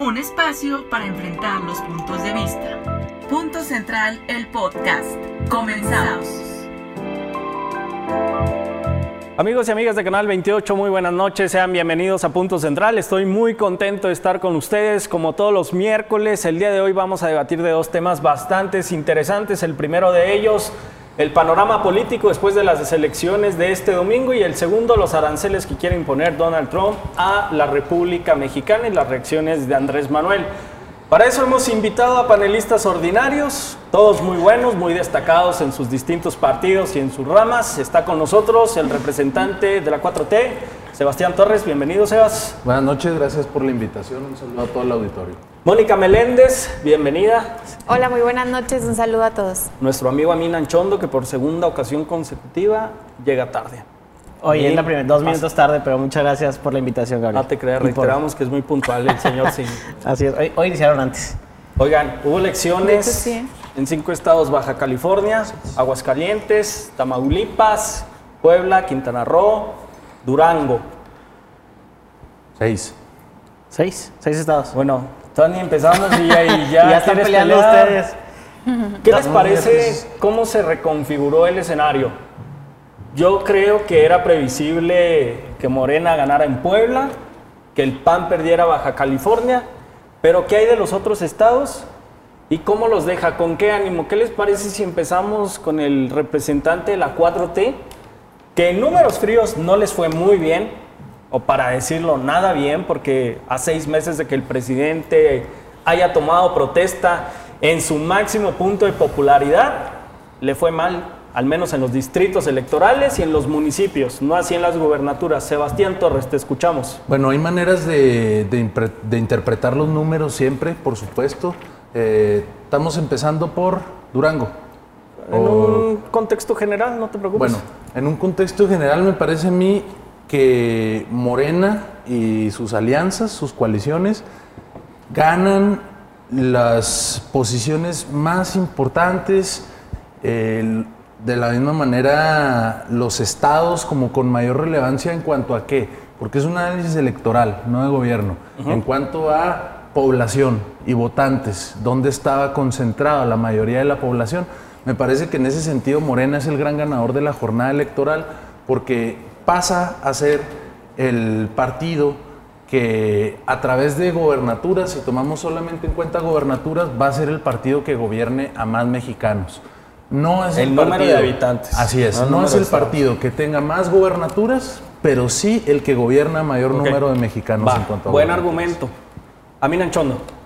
un espacio para enfrentar los puntos de vista. Punto Central, el podcast. Comenzamos. Amigos y amigas de Canal 28, muy buenas noches, sean bienvenidos a Punto Central. Estoy muy contento de estar con ustedes como todos los miércoles. El día de hoy vamos a debatir de dos temas bastante interesantes. El primero de ellos, el panorama político después de las elecciones de este domingo y el segundo, los aranceles que quiere imponer Donald Trump a la República Mexicana y las reacciones de Andrés Manuel. Para eso hemos invitado a panelistas ordinarios, todos muy buenos, muy destacados en sus distintos partidos y en sus ramas. Está con nosotros el representante de la 4T, Sebastián Torres. Bienvenido, Sebas. Buenas noches, gracias por la invitación. Un saludo a todo el auditorio. Mónica Meléndez, bienvenida. Hola, muy buenas noches. Un saludo a todos. Nuestro amigo Amin Anchondo, que por segunda ocasión consecutiva llega tarde. Oye, es la primera, dos minutos tarde, pero muchas gracias por la invitación, Gabriel. No te creas, reiteramos que es muy puntual el señor sí. Así es, hoy, hoy iniciaron antes. Oigan, hubo elecciones sí. en cinco estados, Baja California, Aguascalientes, Tamaulipas, Puebla, Quintana Roo, Durango. Seis. ¿Seis? ¿Seis estados? Bueno, ni empezamos y ya, y ya, ya están peleando pelear. ustedes. ¿Qué les parece cómo se reconfiguró el escenario? Yo creo que era previsible que Morena ganara en Puebla, que el PAN perdiera Baja California, pero ¿qué hay de los otros estados? ¿Y cómo los deja? ¿Con qué ánimo? ¿Qué les parece si empezamos con el representante de la 4T? Que en números fríos no les fue muy bien, o para decirlo nada bien, porque a seis meses de que el presidente haya tomado protesta en su máximo punto de popularidad, le fue mal, al menos en los distritos electorales y en los municipios, no así en las gubernaturas. Sebastián Torres, te escuchamos. Bueno, hay maneras de, de impre- de interpretar los números siempre, por supuesto. Eh, estamos empezando por Durango. En O- un contexto general, no te preocupes. Bueno, en un contexto general me parece a mí que Morena y sus alianzas, sus coaliciones, ganan las posiciones más importantes, de la misma manera los estados como con mayor relevancia en cuanto a qué, porque es un análisis electoral, no de gobierno, en cuanto a población y votantes, dónde estaba concentrada la mayoría de la población. Me parece que en ese sentido Morena es el gran ganador de la jornada electoral porque pasa a ser el partido que a través de gobernaturas, si tomamos solamente en cuenta gobernaturas, va a ser el partido que gobierne a más mexicanos. No es El el, número partido, de habitantes. Así es, No es el partido que tenga más gobernaturas, pero sí el que gobierna mayor número de mexicanos Va, en cuanto a buen argumento. Amin Anchondo.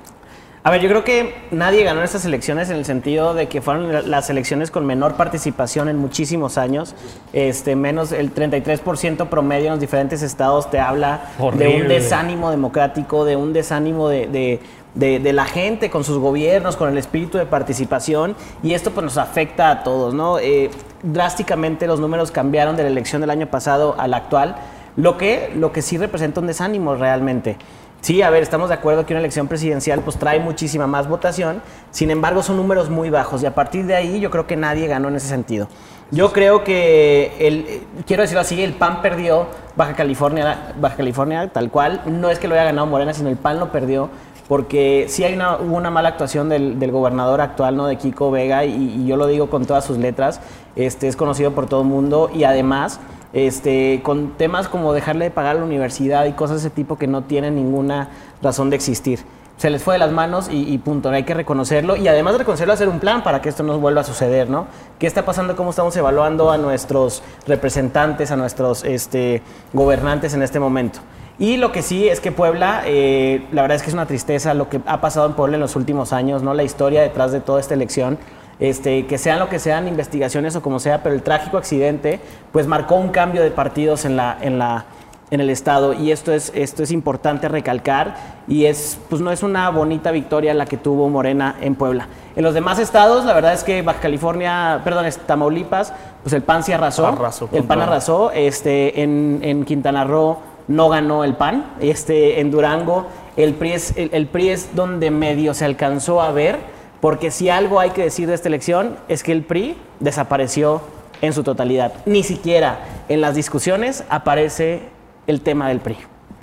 A ver, yo creo que nadie ganó estas elecciones en el sentido de que fueron la- las elecciones con menor participación en muchísimos años. Este, menos el 33% promedio en los diferentes estados te habla de un desánimo democrático, de un desánimo de, de- de- de la gente con sus gobiernos, con el espíritu de participación. Y esto pues nos afecta a todos, ¿no? Eh, drásticamente los números cambiaron de la elección del año pasado a la actual, lo que, lo que sí representa un desánimo realmente. Sí, a ver, estamos de acuerdo que una elección presidencial pues trae muchísima más votación, sin embargo son números muy bajos y a partir de ahí yo creo que nadie ganó en ese sentido. Yo creo que, el, quiero decirlo así, el PAN perdió Baja California, Baja California tal cual, no es que lo haya ganado Morena, sino el PAN lo perdió porque sí hay una, hubo una mala actuación del, del gobernador actual, ¿no? De Kiko Vega, y, y yo lo digo con todas sus letras, este, es conocido por todo el mundo y además este, con temas como dejarle de pagar a la universidad y cosas de ese tipo que no tienen ninguna razón de existir. Se les fue de las manos y, y punto, hay que reconocerlo y además de reconocerlo, hacer un plan para que esto no vuelva a suceder, ¿no? ¿Qué está pasando? ¿Cómo estamos evaluando a nuestros representantes, a nuestros este, gobernantes en este momento? Y lo que sí es que Puebla, eh, la verdad es que es una tristeza lo que ha pasado en Puebla en los últimos años, ¿no? La historia detrás de toda esta elección. Este, que sean lo que sean investigaciones o como sea, pero el trágico accidente pues marcó un cambio de partidos en, la, en, la, en el Estado y esto es, esto es importante recalcar y es, pues no es una bonita victoria la que tuvo Morena en Puebla. En los demás estados, la verdad es que Baja California, perdón, es Tamaulipas, pues el PAN sí arrasó. Arrasó el PAN arrasó. Este, en, en Quintana Roo no ganó el PAN. Este, en Durango el PRI, es, el, el PRI es donde medio se alcanzó a ver, porque si algo hay que decir de esta elección es que el PRI desapareció en su totalidad. Ni siquiera en las discusiones aparece el tema del PRI.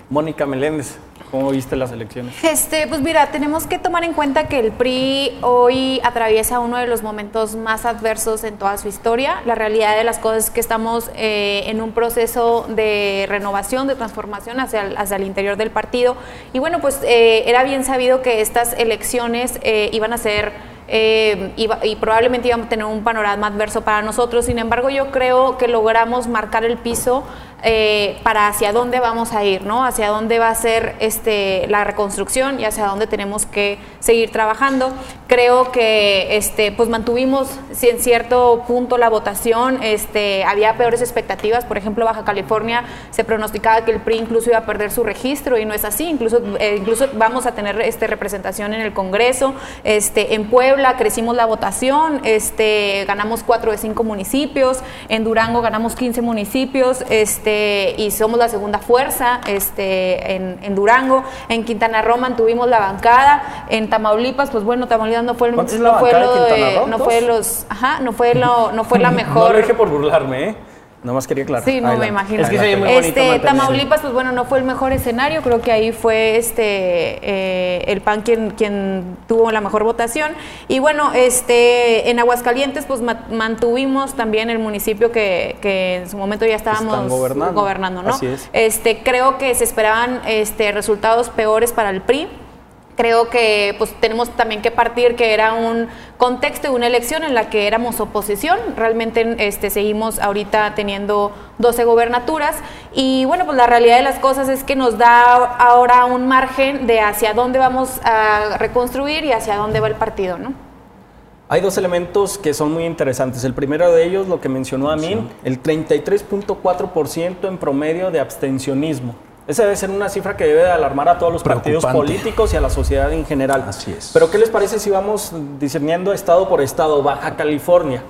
Mónica Meléndez. ¿Cómo viste las elecciones? Este, pues mira, tenemos que tomar en cuenta que el PRI hoy atraviesa uno de los momentos más adversos en toda su historia. La realidad de las cosas es que estamos eh, en un proceso de renovación, de transformación hacia el, hacia el interior del partido. Y bueno, pues eh, era bien sabido que estas elecciones eh, iban a ser eh, iba- y probablemente íbamos a tener un panorama adverso para nosotros. Sin embargo, yo creo que logramos marcar el piso eh, para hacia dónde vamos a ir, ¿no? Hacia dónde va a ser este, la reconstrucción y hacia dónde tenemos que seguir trabajando. Creo que este, pues mantuvimos en cierto punto la votación, este, había peores expectativas. Por ejemplo, Baja California se pronosticaba que el PRI incluso iba a perder su registro y no es así. Incluso, eh, incluso vamos a tener este, representación en el Congreso. Este, en Puebla crecimos la votación, este, ganamos cuatro de cinco municipios. En Durango ganamos 15 municipios este, y somos la segunda fuerza este, en, en Durango. En Quintana Roo mantuvimos la bancada. En Tamaulipas, pues bueno, Tamaulipas no fue, ¿Cuánta es la no fue lo de- no fue los, ajá, no fue lo, no fue la No mejor. lo dije por burlarme, ¿eh? Nomás quería aclarar. Sí, no me imagino. Es que se muy este, Tamaulipas, pues bueno, no fue el mejor escenario. Creo que ahí fue este eh, el PAN quien, quien tuvo la mejor votación. Y bueno, este en Aguascalientes, pues ma- mantuvimos también el municipio que, que en su momento ya estábamos gobernando. ¿no? Así es. Este, creo que se esperaban este, resultados peores para el PRI. Creo que pues tenemos también que partir que era un contexto de una elección en la que éramos oposición. Realmente este, seguimos ahorita teniendo 12 gobernaturas y bueno, pues la realidad de las cosas es que nos da ahora un margen de hacia dónde vamos a reconstruir y hacia dónde va el partido, ¿no? Hay dos elementos que son muy interesantes. El primero de ellos, lo que mencionó Amin, el 33.4% en promedio de abstencionismo. Esa debe ser una cifra que debe de alarmar a todos los partidos políticos y a la sociedad en general. Así es. Pero ¿qué les parece si vamos discerniendo estado por estado? Baja California.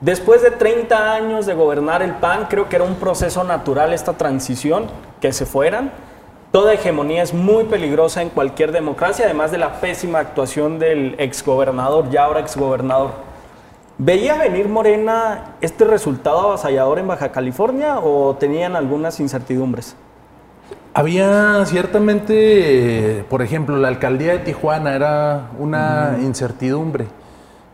Después de 30 años de gobernar el PAN, creo que era un proceso natural esta transición, que se fueran. Toda hegemonía es muy peligrosa en cualquier democracia, además de la pésima actuación del exgobernador, ya ahora exgobernador. ¿Veía venir Morena este resultado avasallador en Baja California o tenían algunas incertidumbres? Había ciertamente, por ejemplo, la alcaldía de Tijuana era una incertidumbre,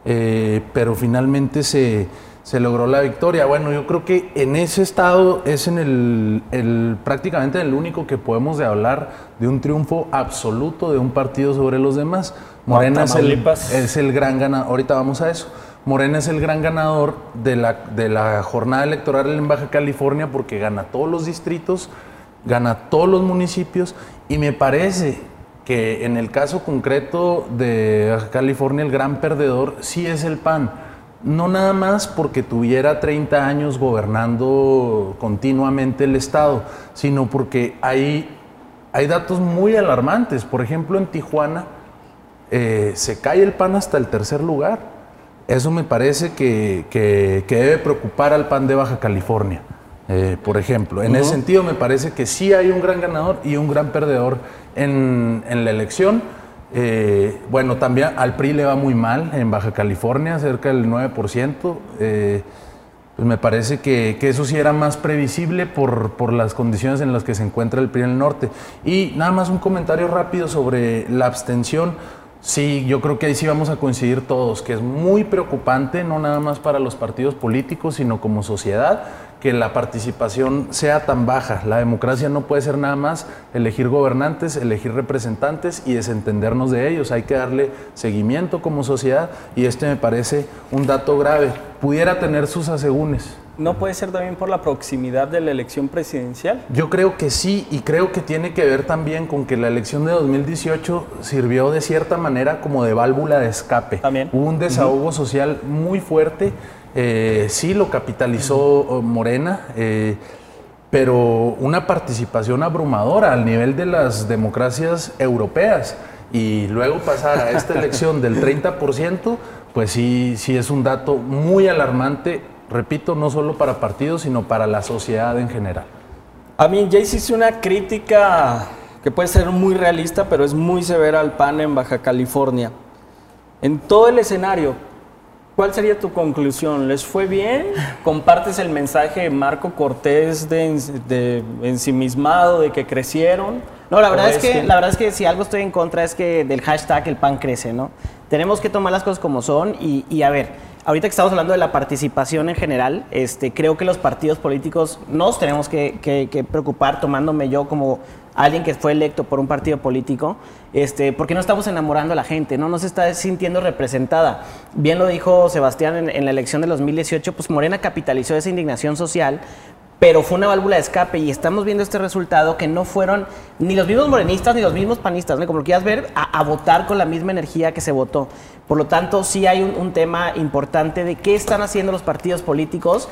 eh, pero finalmente se, se logró la victoria. Bueno, yo creo que en ese estado es en el, el- prácticamente el único que podemos de hablar de un triunfo absoluto de un partido sobre los demás. Morena es el, es el gran ganador, ahorita vamos a eso. Morena es el gran ganador de la, de la jornada electoral en Baja California porque gana todos los distritos, gana todos los municipios y me parece que en el caso concreto de California el gran perdedor sí es el PAN. No nada más porque tuviera 30 años gobernando continuamente el Estado, sino porque hay, hay datos muy alarmantes. Por ejemplo, en Tijuana, eh, se cae el PAN hasta el tercer lugar. Eso me parece que- que debe preocupar al PAN de Baja California, eh, por ejemplo. En ese sentido, me parece que sí hay un gran ganador y un gran perdedor en, en la elección. Eh, bueno, también al PRI le va muy mal en Baja California, cerca del 9%. Eh, pues me parece que, que eso sí era más previsible por, por las condiciones en las que se encuentra el PRI en el norte. Y nada más un comentario rápido sobre la abstención. Sí, yo creo que ahí sí vamos a coincidir todos, que es muy preocupante, no nada más para los partidos políticos, sino como sociedad, que la participación sea tan baja. La democracia no puede ser nada más elegir gobernantes, elegir representantes y desentendernos de ellos. Hay que darle seguimiento como sociedad y este me parece un dato grave. Pudiera tener sus asegúnes. ¿No puede ser también por la proximidad de la elección presidencial? Yo creo que sí, y creo que tiene que ver también con que la elección de 2018 sirvió de cierta manera como de válvula de escape. También. Hubo un desahogo social muy fuerte, eh, sí lo capitalizó eh, Morena, eh, pero una participación abrumadora al nivel de las democracias europeas. Y luego pasar a esta elección del 30%, pues sí, sí es un dato muy alarmante, repito, no solo para partidos, sino para la sociedad en general. A mí ya hiciste una crítica que puede ser muy realista, pero es muy severa al PAN en Baja California. En todo el escenario, ¿cuál sería tu conclusión? ¿Les fue bien? ¿Compartes el mensaje de Marco Cortés de, ens- de ensimismado, de que crecieron? No, la verdad, ¿O es que, que- la verdad es que si algo estoy en contra es que del hashtag el pan crece, ¿no? Tenemos que tomar las cosas como son y, y a ver, ahorita que estamos hablando de la participación en general, este, creo que los partidos políticos nos tenemos que, que- que preocupar, tomándome yo como alguien que fue electo por un partido político, este, porque no estamos enamorando a la gente, no nos está sintiendo representada. Bien lo dijo Sebastián en, la elección de 2018, pues Morena capitalizó esa indignación social pero fue una válvula de escape y estamos viendo este resultado que no fueron ni los mismos morenistas ni los mismos panistas, ¿no? como lo quieras ver, a, votar con la misma energía que se votó. Por lo tanto, sí hay un, tema importante de qué están haciendo los partidos políticos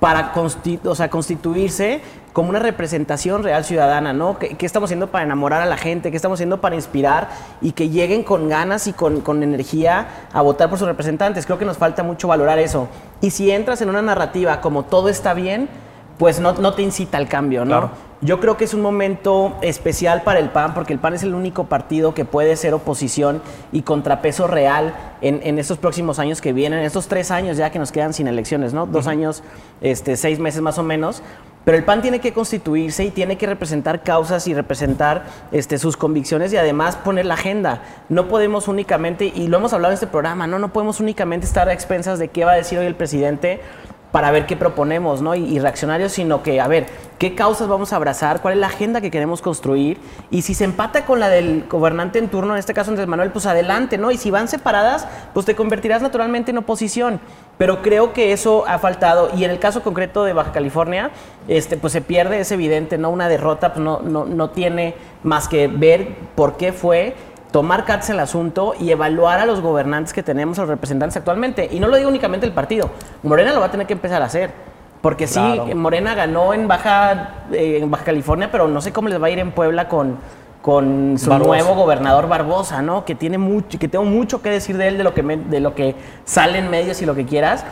para constituirse como una representación real ciudadana, ¿no? ¿Qué, qué estamos haciendo para enamorar a la gente? ¿Qué estamos haciendo para inspirar y que lleguen con ganas y con, con energía a votar por sus representantes? Creo que nos falta mucho valorar eso. Y si entras en una narrativa como todo está bien, pues no, no te incita al cambio, ¿no? Claro. Yo creo que es un momento especial para el PAN, porque el PAN es el único partido que puede ser oposición y contrapeso real en, en estos próximos años que vienen, en estos tres años ya que nos quedan sin elecciones, ¿no? Dos años, este, seis meses más o menos. Pero el PAN tiene que constituirse y tiene que representar causas y representar este, sus convicciones y además poner la agenda. No podemos únicamente, y lo hemos hablado en este programa, ¿no? No podemos únicamente estar a expensas de qué va a decir hoy el presidente para ver qué proponemos, ¿no? Y, reaccionarios, sino que, a ver, qué causas vamos a abrazar, cuál es la agenda que queremos construir, y si se empata con la del gobernante en turno, en este caso Andrés Manuel, pues adelante, ¿no? Y si van separadas, pues te convertirás naturalmente en oposición. Pero creo que eso ha faltado, y en el caso concreto de Baja California, este, pues se pierde, es evidente, ¿no? Una derrota pues no, no, no tiene más que ver por qué fue tomar cartas en el asunto y evaluar a los gobernantes que tenemos, a los representantes actualmente. Y no lo digo únicamente el partido, Morena lo va a tener que empezar a hacer. Porque sí. Morena ganó en Baja, eh, en Baja California, pero no sé cómo les va a ir en Puebla con, con su Barbosa. nuevo gobernador Barbosa, ¿no? Que tiene mucho, que tengo mucho que decir de él, de lo que, me- de lo que sale en medios y lo que quieras.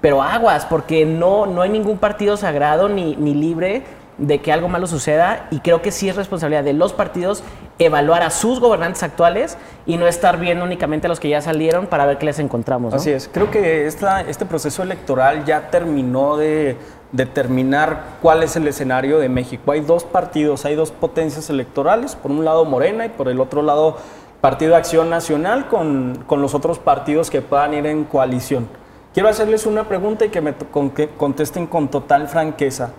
Pero aguas, porque no, no hay ningún partido sagrado ni, ni libre de que algo malo suceda y creo que sí es responsabilidad de los partidos evaluar a sus gobernantes actuales y no estar viendo únicamente a los que ya salieron para ver qué les encontramos. Así es, creo que esta, este proceso electoral ya terminó de determinar cuál es el escenario de México. Hay dos partidos, hay dos potencias electorales, por un lado Morena y por el otro lado Partido Acción Nacional con, con los otros partidos que puedan ir en coalición. Quiero hacerles una pregunta y que me contesten con total franqueza.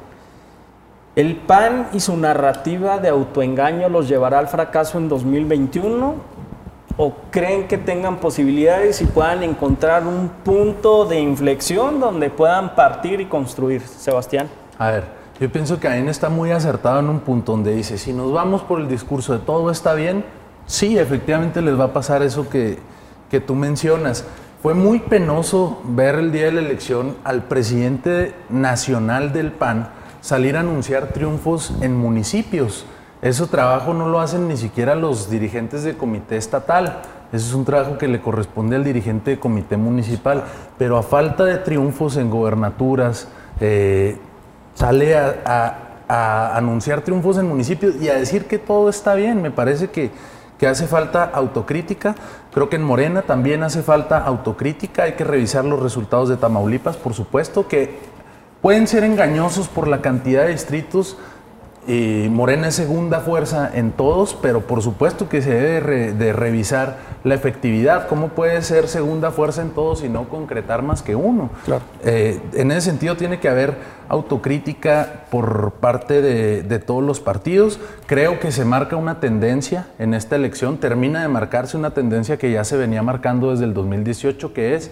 ¿El PAN y su narrativa de autoengaño los llevará al fracaso en 2021? ¿O creen que tengan posibilidades y puedan encontrar un punto de inflexión donde puedan partir y construir? Sebastián. A ver, yo pienso que Ain está muy acertado en un punto donde dice, si nos vamos por el discurso de todo está bien, sí, efectivamente les va a pasar eso que, que tú mencionas. Fue muy penoso ver el día de la elección al presidente nacional del PAN salir a anunciar triunfos en municipios. Ese trabajo no lo hacen ni siquiera los dirigentes del comité estatal. Ese es un trabajo que le corresponde al dirigente de comité municipal. Pero a falta de triunfos en gobernaturas, eh, sale a, a- anunciar triunfos en municipios y a decir que todo está bien. Me parece que, que hace falta autocrítica. Creo que en Morena también hace falta autocrítica. Hay que revisar los resultados de Tamaulipas, por supuesto, que pueden ser engañosos por la cantidad de distritos. Y Morena es segunda fuerza en todos, pero por supuesto que se debe re- de revisar la efectividad. ¿Cómo puede ser segunda fuerza en todos y no concretar más que uno? Claro. Eh, en ese sentido tiene que haber autocrítica por parte de, de todos los partidos. Creo que se marca una tendencia en esta elección, termina de marcarse una tendencia que ya se venía marcando desde el 2018, que es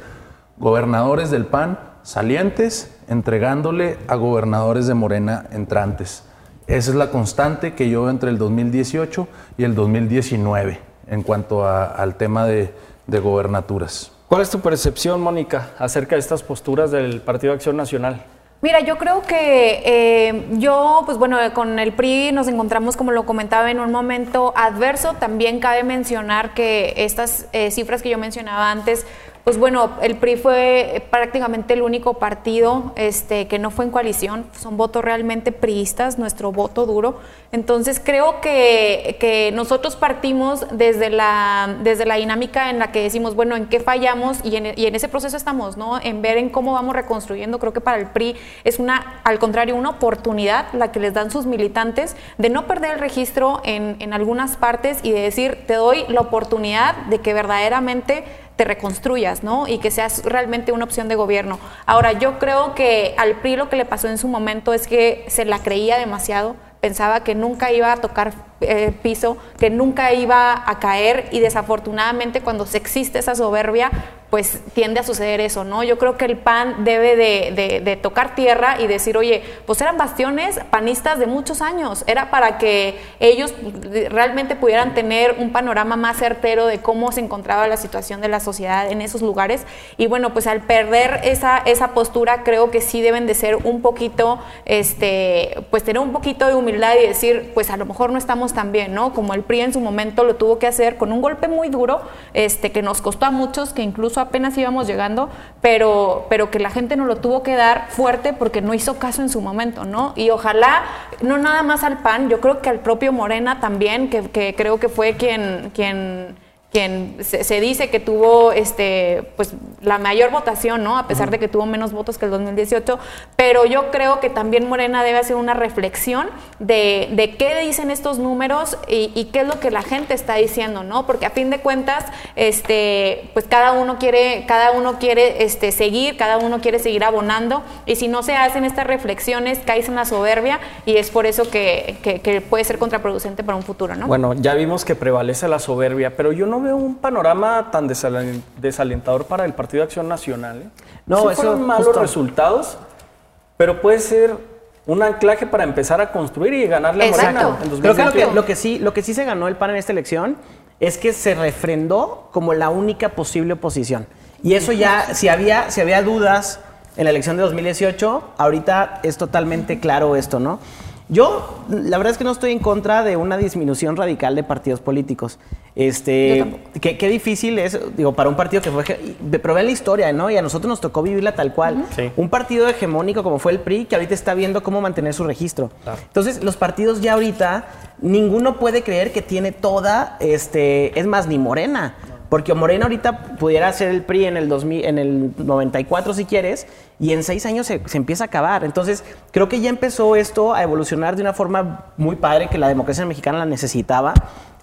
gobernadores del PAN salientes entregándole a gobernadores de Morena entrantes. Esa es la constante que yo veo entre el 2018 y el 2019 en cuanto a- al tema de, de gobernaturas. ¿Cuál es tu percepción, Mónica, acerca de estas posturas del Partido Acción Nacional? Mira, yo creo que eh, yo, pues bueno, con el PRI nos encontramos, como lo comentaba, en un momento adverso. También cabe mencionar que estas eh, cifras que yo mencionaba antes, pues bueno, el PRI fue prácticamente el único partido este, que no fue en coalición, son votos realmente priistas, nuestro voto duro. Entonces creo que, que nosotros partimos desde la, desde la dinámica en la que decimos, bueno, ¿en qué fallamos? Y en, y en ese proceso estamos, ¿no? En ver en cómo vamos reconstruyendo. Creo que para el PRI es una, al contrario, una oportunidad la que les dan sus militantes de no perder el registro en, en algunas partes y de decir, te doy la oportunidad de que verdaderamente te reconstruyas, ¿no? Y que seas realmente una opción de gobierno. Ahora, yo creo que al PRI lo que le pasó en su momento es que se la creía demasiado, pensaba que nunca iba a tocar eh, piso, que nunca iba a caer y desafortunadamente cuando se existe esa soberbia, pues tiende a suceder eso, ¿no? Yo creo que el PAN debe de, de, tocar tierra y decir, oye, pues eran bastiones panistas de muchos años, era para que ellos realmente pudieran tener un panorama más certero de cómo se encontraba la situación de la sociedad en esos lugares. Y bueno, pues al perder esa, esa postura, creo que sí deben de ser un poquito, este, pues tener un poquito de humildad y decir, pues a lo mejor no estamos tan bien, ¿no? Como el PRI en su momento lo tuvo que hacer con un golpe muy duro, este, que nos costó a muchos, que incluso apenas íbamos llegando, pero, pero que la gente no lo tuvo que dar fuerte porque no hizo caso en su momento, ¿no? Y ojalá, no nada más al PAN, yo creo que al propio Morena también, que, que creo que fue quien, quien quien se, se, dice que tuvo este, pues, la mayor votación, ¿no? A pesar uh -huh. de que tuvo menos votos que el 2018, pero yo creo que también Morena debe hacer una reflexión de, de qué dicen estos números y, y, qué es lo que la gente está diciendo, ¿no? Porque a fin de cuentas, este, pues cada uno quiere, cada uno quiere este, seguir, cada uno quiere seguir abonando, y si no se hacen estas reflexiones, caes en la soberbia, y es por eso que, que, que puede ser contraproducente para un futuro, ¿no? Bueno, ya vimos que prevalece la soberbia, pero yo no veo un panorama tan desalentador para el Partido de Acción Nacional. ¿eh? No, sí eso fueron malos justo. resultados, pero puede ser un anclaje para empezar a construir y ganarle a Morena Exacto. en Creo que lo, 2021. que lo que sí, lo que sí se ganó el PAN en esta elección es que se refrendó como la única posible oposición. Y eso ya, si había, si había dudas en la elección de 2018, ahorita es totalmente claro esto, ¿no? Yo, la verdad es que no estoy en contra de una disminución radical de partidos políticos. Este, qué, qué difícil es, digo, para un partido que fue, pero vean la historia, ¿no? Y a nosotros nos tocó vivirla tal cual. Uh -huh. sí. Un partido hegemónico como fue el PRI, que ahorita está viendo cómo mantener su registro. Claro. Entonces, los partidos ya ahorita, ninguno puede creer que tiene toda, este, es más, ni Morena. No. Porque Morena ahorita pudiera ser el PRI en el, 2000, en el 94 si quieres, y en seis años se, se, empieza a acabar. Entonces, creo que ya empezó esto a evolucionar de una forma muy padre que la democracia mexicana la necesitaba.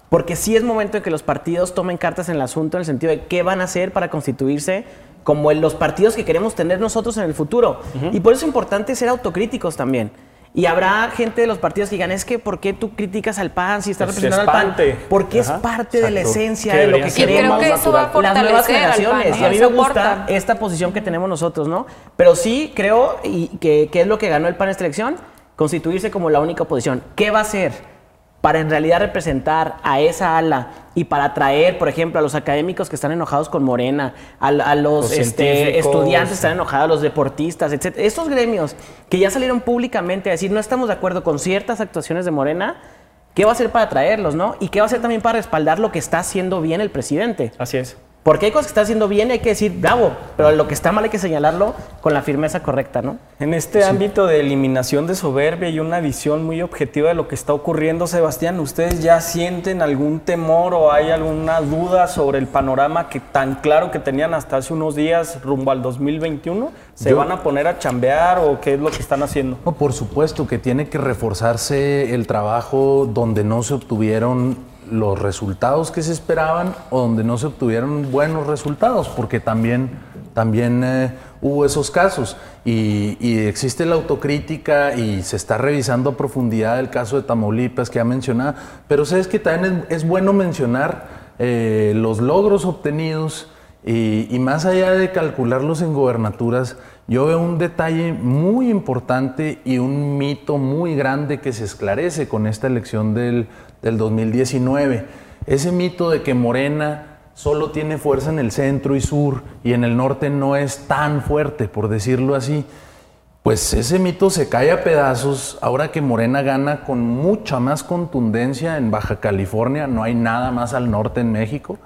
Porque sí es momento en que los partidos tomen cartas en el asunto en el sentido de qué van a hacer para constituirse como en los partidos que queremos tener nosotros en el futuro. Uh -huh. Y por eso es importante ser autocríticos también. Y habrá gente de los partidos que digan, es que ¿por qué tú criticas al PAN si está representando al PAN? Porque Ajá, es parte exacto. de la esencia de lo que queremos. Que eso va a las nuevas generaciones. PAN, ¿eh? Y a mí me gusta esta posición que tenemos nosotros, ¿no? Pero sí creo y que, que es lo que ganó el PAN en esta elección, constituirse como la única oposición. ¿Qué va a hacer? Para en realidad representar a esa ala y para atraer, por ejemplo, a los académicos que están enojados con Morena, a, a los, los este, estudiantes que están enojados, a los deportistas, etc. Estos gremios que ya salieron públicamente a decir no estamos de acuerdo con ciertas actuaciones de Morena, ¿qué va a hacer para atraerlos, no? Y qué va a hacer también para respaldar lo que está haciendo bien el presidente. Así es. Porque hay cosas que está haciendo bien y hay que decir bravo, pero lo que está mal hay que señalarlo con la firmeza correcta, ¿no? En este sí. ámbito de eliminación de soberbia y una visión muy objetiva de lo que está ocurriendo, Sebastián, ¿ustedes ya sienten algún temor o hay alguna duda sobre el panorama que tan claro que tenían hasta hace unos días rumbo al 2021? ¿Se Yo, van a poner a chambear o qué es lo que están haciendo? No, por supuesto que tiene que reforzarse el trabajo donde no se obtuvieron los resultados que se esperaban o donde no se obtuvieron buenos resultados, porque también, también eh, hubo esos casos. Y, existe la autocrítica y se está revisando a profundidad el caso de Tamaulipas que ha mencionado, pero sabes que también es, es bueno mencionar eh, los logros obtenidos y, y más allá de calcularlos en gobernaturas, yo veo un detalle muy importante y un mito muy grande que se esclarece con esta elección del, del 2019. Ese mito de que Morena solo tiene fuerza en el centro y sur y en el norte no es tan fuerte, por decirlo así. Pues ese mito se cae a pedazos ahora que Morena gana con mucha más contundencia en Baja California, no hay nada más al norte en México,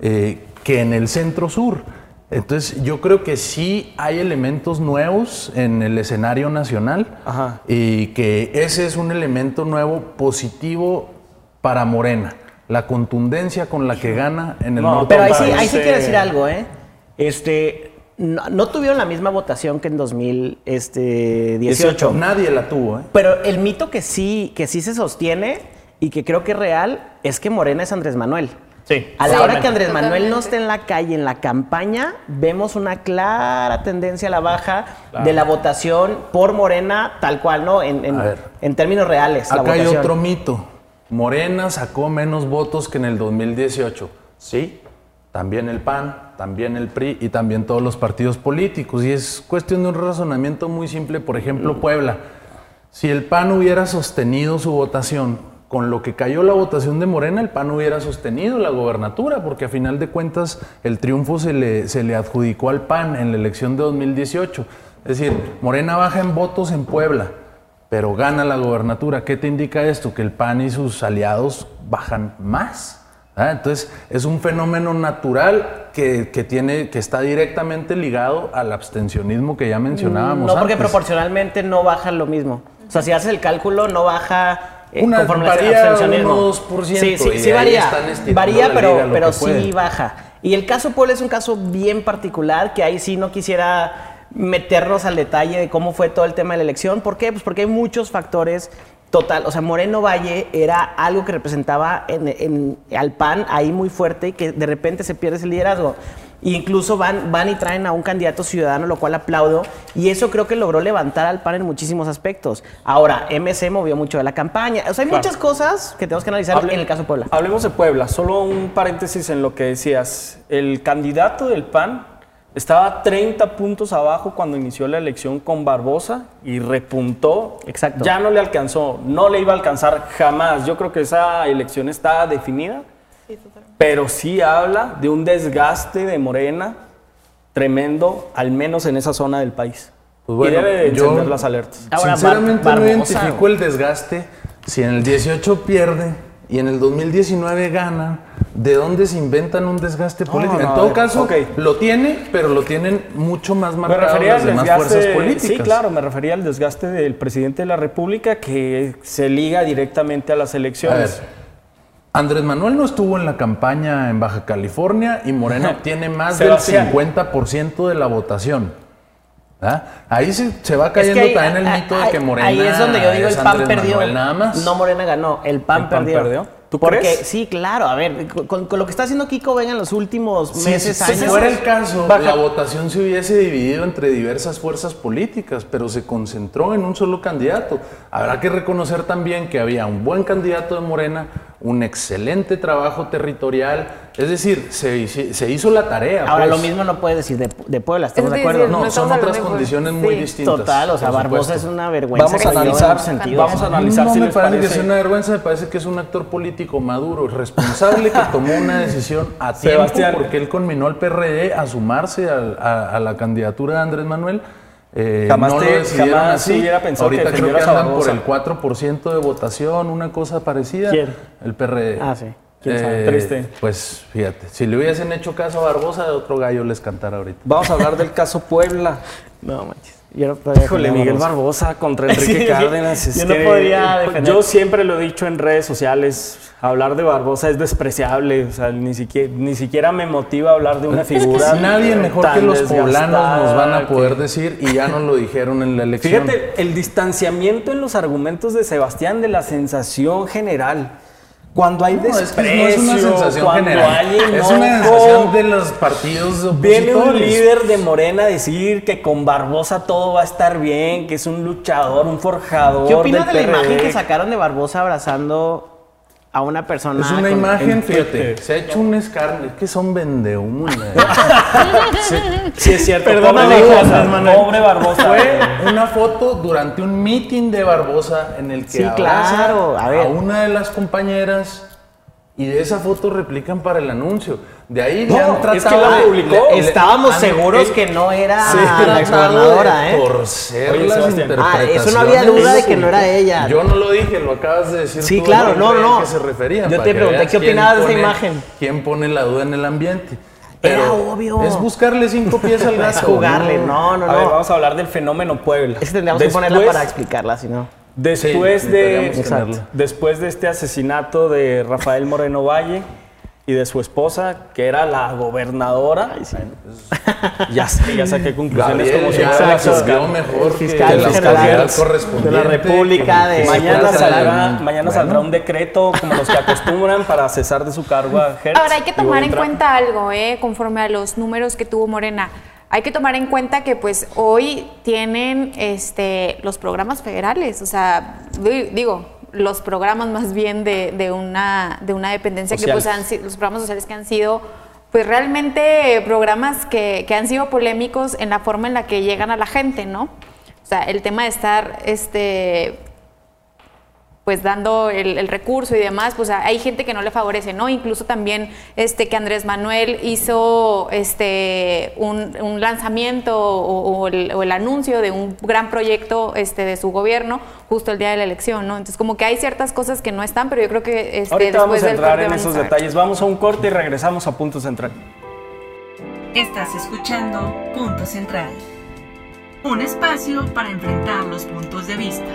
eh, que en el centro sur. Entonces, yo creo que sí hay elementos nuevos en el escenario nacional Ajá. y que ese es un elemento nuevo positivo para Morena. La contundencia con la que gana en el No, norte. Pero ahí sí, ahí sí Este- quiero decir algo, ¿eh? Este, no, no tuvieron la misma votación que en este, 2018. Nadie la tuvo, ¿eh? Pero el mito que sí, que sí se sostiene y que creo que es real es que Morena es Andrés Manuel. Sí. A la hora que Andrés Manuel no esté en la calle, en la campaña, vemos una clara tendencia a la baja de la votación por Morena, tal cual, ¿no? En, en- A ver. en términos reales. la Acá hay otro mito. Morena sacó menos votos que en el 2018. Sí, también el PAN, también el PRI y también todos los partidos políticos. Y es cuestión de un razonamiento muy simple. Por ejemplo, Puebla. Si el PAN hubiera sostenido su votación con lo que cayó la votación de Morena, el PAN hubiera sostenido la gobernatura, porque a final de cuentas el triunfo se le, se le adjudicó al PAN en la elección de 2018. Es decir, Morena baja en votos en Puebla, pero gana la gobernatura. ¿Qué te indica esto? Que el PAN y sus aliados bajan más. ¿ah? Entonces, es un fenómeno natural que, que tiene, que está directamente ligado al abstencionismo que ya mencionábamos. No, porque antes. proporcionalmente no baja lo mismo. O sea, si haces el cálculo, no baja eh, Una- conforme al varía abstencionismo. 1 o 2%, Sí, sí, sí varía. Varía, pero, pero sí pueden. baja. Y el caso Puebla es un caso bien particular que ahí sí no quisiera meternos al detalle de cómo fue todo el tema de la elección. ¿Por qué? Pues porque hay muchos factores. Total, o sea, Moreno Valle era algo que representaba en, en- al PAN ahí muy fuerte y que de repente se pierde ese liderazgo. E incluso van, van y traen a un candidato ciudadano, lo cual aplaudo. Y eso creo que logró levantar al PAN en muchísimos aspectos. Ahora, MC movió mucho de la campaña. O sea, hay Claro. muchas cosas que tenemos que analizar Hable- en el caso de Puebla. Hablemos de Puebla. Solo un paréntesis en lo que decías. El candidato del PAN estaba 30 puntos abajo cuando inició la elección con Barbosa y repuntó. Exacto. Ya no le alcanzó. No le iba a alcanzar jamás. Yo creo que esa elección está definida. Pero sí habla de un desgaste de Morena tremendo, al menos en esa zona del país. Pues bueno, y debe de yo- las alertas. Ahora, Sinceramente Bar- no Barbosa, identifico el desgaste. Si en el 18 pierde y en el 2019 gana, ¿de dónde se inventan un desgaste político? no, en todo ver, caso, lo tiene, pero lo tienen mucho más Me marcado refería las demás desgaste, fuerzas políticas. sí, claro, me refería al desgaste del presidente de la República que se liga directamente a las A ver, elecciones. Andrés Manuel no estuvo en la campaña en Baja California y Morena obtiene más del 50% de la votación. ¿Ah? Ahí se, se va Es cayendo que ahí- también el ahí- mito de que Morena Ahí es donde yo digo el PAN Andrés perdió. Manuel nada más. No, Morena ganó, el PAN, ¿El PAN perdió. perdió? ¿Tú Porque crees? sí, claro, a ver, con, con lo que está haciendo Kiko Vega en los últimos Si, meses, si años. fuera el caso, Baja- la votación se hubiese dividido entre diversas fuerzas políticas, pero se concentró en un solo candidato. Habrá que reconocer también que había un buen candidato de Morena, un excelente trabajo territorial, es decir, se, se hizo la tarea. Ahora, pues. lo mismo no puedes decir de, de Puebla, ¿estamos Es de acuerdo? No, no son otras condiciones muy sí. distintas. Total, o sea, Barbosa supuesto. es una vergüenza. Vamos a analizar- sentido. vamos a analizar no si me parece que sea una vergüenza, me parece que es un actor político maduro, responsable, que tomó una decisión a tiempo Sebastián. porque él conminó al PRD a sumarse a la candidatura de Andrés Manuel. Eh, Jamás no te- lo decidieron jamás así. hubiera pensado que Ahorita creo que andan por el 4% de votación, una cosa parecida. ¿Quién? El PRD. Ah, sí. ¿Quién sabe? Eh, Triste. Pues fíjate, si le hubiesen hecho caso a Barbosa, de otro gallo les cantara ahorita. Vamos a hablar del caso Puebla. No, manches. Yo no podría Híjole, defender a Miguel Barbosa. Contra Enrique Sí, Cárdenas. es yo no que- podría defender. Yo siempre lo he dicho en redes sociales, hablar de Barbosa es despreciable. O sea, ni siquiera, ni siquiera me motiva hablar de una figura. Nadie mejor que los poblanos nos van a poder que- decir y ya nos lo dijeron en la elección. Fíjate, el distanciamiento en los argumentos de Sebastián de la sensación general. Cuando hay No, es desprecio, que no es una sensación cuando general. hay Es una enojo, sensación de los partidos Viene un líder de Morena a decir que con Barbosa todo va a estar bien, que es un luchador, un forjador. ¿Qué opinas de la imagen que sacaron de Barbosa abrazando a una persona? Es una imagen, en fíjate, se ha hecho un escarnio, es que son vendehumos. Sí, es cierto. Perdónale, pobre hijo, Barbosa. Fue una foto durante un meeting de Barbosa en el que Sí, claro, a ver. una de las compañeras y de esa foto replican para el anuncio. De ahí No, le han es tratado... que la publicó. le- le- Estábamos seguros él- que no era Sí, la exgobernadora, ¿eh? torcer Oye, las Sebastián. Ah, eso interpretaciones. no había duda de que no era ella. Yo no lo dije, lo acabas de decir Sí, tú, claro, no, no. que se refería. Yo te que pregunté qué opinabas de esa imagen. ¿Quién pone la duda en el ambiente? Era obvio. Es buscarle cinco pies al Es gato. jugarle, no, no, A ver, no. vamos a hablar del fenómeno Puebla. Es que tendríamos que Después- ponerla para explicarla, si no. Después, Sí, de, después de este asesinato de Rafael Moreno Valle y de su esposa, que era la gobernadora, ya, sé, ya saqué conclusiones Gabriel como si fuera fiscal. mejor que fiscal la general autoridad de correspondiente. la República de- Mañana saldrá, mañana saldrá un decreto como los que acostumbran para cesar de su cargo a Hertz. Ahora hay que tomar en cuenta algo, ¿eh? conforme a los números que tuvo Morena. Hay que tomar en cuenta que pues hoy tienen este, los programas federales, o sea, di- digo, los programas más bien de, de una, de una dependencia que pues han sido, los programas sociales que han sido pues realmente programas que, que han sido polémicos en la forma en la que llegan a la gente, ¿no? O sea, el tema de estar este, pues dando el, el recurso y demás, pues hay gente que no le favorece, ¿no? Incluso también este que Andrés Manuel hizo este un, un lanzamiento o, o el, o el anuncio de un gran proyecto este de su gobierno justo el día de la elección, ¿no? Entonces como que hay ciertas cosas que no están, pero yo creo que este, Ahorita después vamos a del entrar corte en esos detalles. Vamos a un corte y regresamos a Punto Central. Estás escuchando Punto Central. Un espacio para enfrentar los puntos de vista.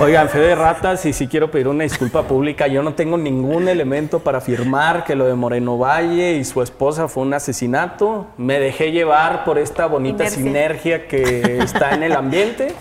Oigan, fe de ratas, y si quiero pedir una disculpa pública, yo no tengo ningún elemento para afirmar que lo de Moreno Valle y su esposa fue un asesinato. Me dejé llevar por esta bonita sinergia que está en el ambiente.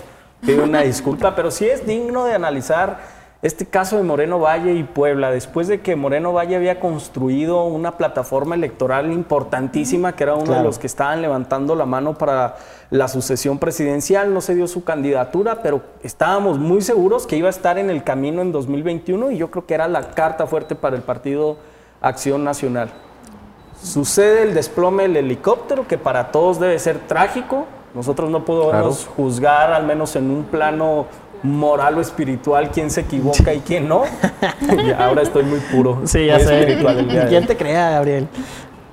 Pido una disculpa, pero sí es digno de analizar este caso de Moreno Valle y Puebla, después de que Moreno Valle había construido una plataforma electoral importantísima, que era uno de los que estaban levantando la mano para la sucesión presidencial, no se dio su candidatura, pero estábamos muy seguros que iba a estar en el camino en 2021 y yo creo que era la carta fuerte para el partido Acción Nacional. Sucede el desplome del helicóptero, que para todos debe ser trágico. Nosotros no podemos juzgar, al menos en un plano moral o espiritual, quién se equivoca y quién no. Y ahora estoy muy puro. Sí, ya muy sé. espiritual el día de ¿Quién hoy. te crea, Gabriel?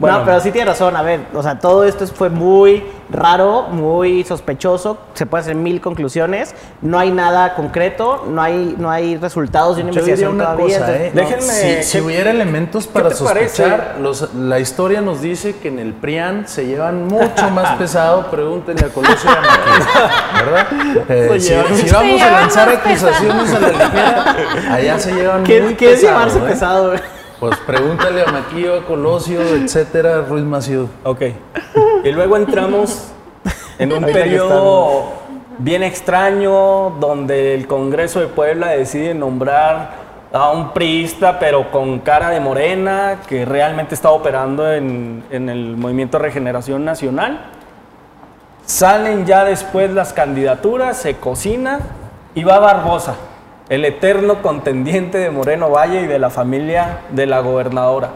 Bueno. no, pero sí tiene razón. A ver, o sea, todo esto fue muy raro, muy sospechoso. Se pueden hacer mil conclusiones. No hay nada concreto, no hay, no hay resultados de una Yo diría investigación una todavía. cosa, entonces, ¿eh? no. Déjenme- Si, si ¿qué- hubiera elementos para sospechar, los- la historia nos dice que en el PRIAN se llevan mucho más pesado. Pregúntenle a Colosio y a Maquil, ¿verdad? Eh, si, si vamos a lanzar acusaciones a la ligera, allá se llevan ¿Qué, muy qué es pesado, llamarse ¿eh? pesado? Pues pregúntale a Maquillo, a Colosio, etcétera, Ruiz Maciú. Ok. Y luego entramos en un periodo bien extraño donde el Congreso de Puebla decide nombrar a un priista, pero con cara de morena, que realmente está operando en, en el Movimiento Regeneración Nacional. Salen ya después las candidaturas, se cocina y va Barbosa, el eterno contendiente de Moreno Valle y de la familia de la gobernadora.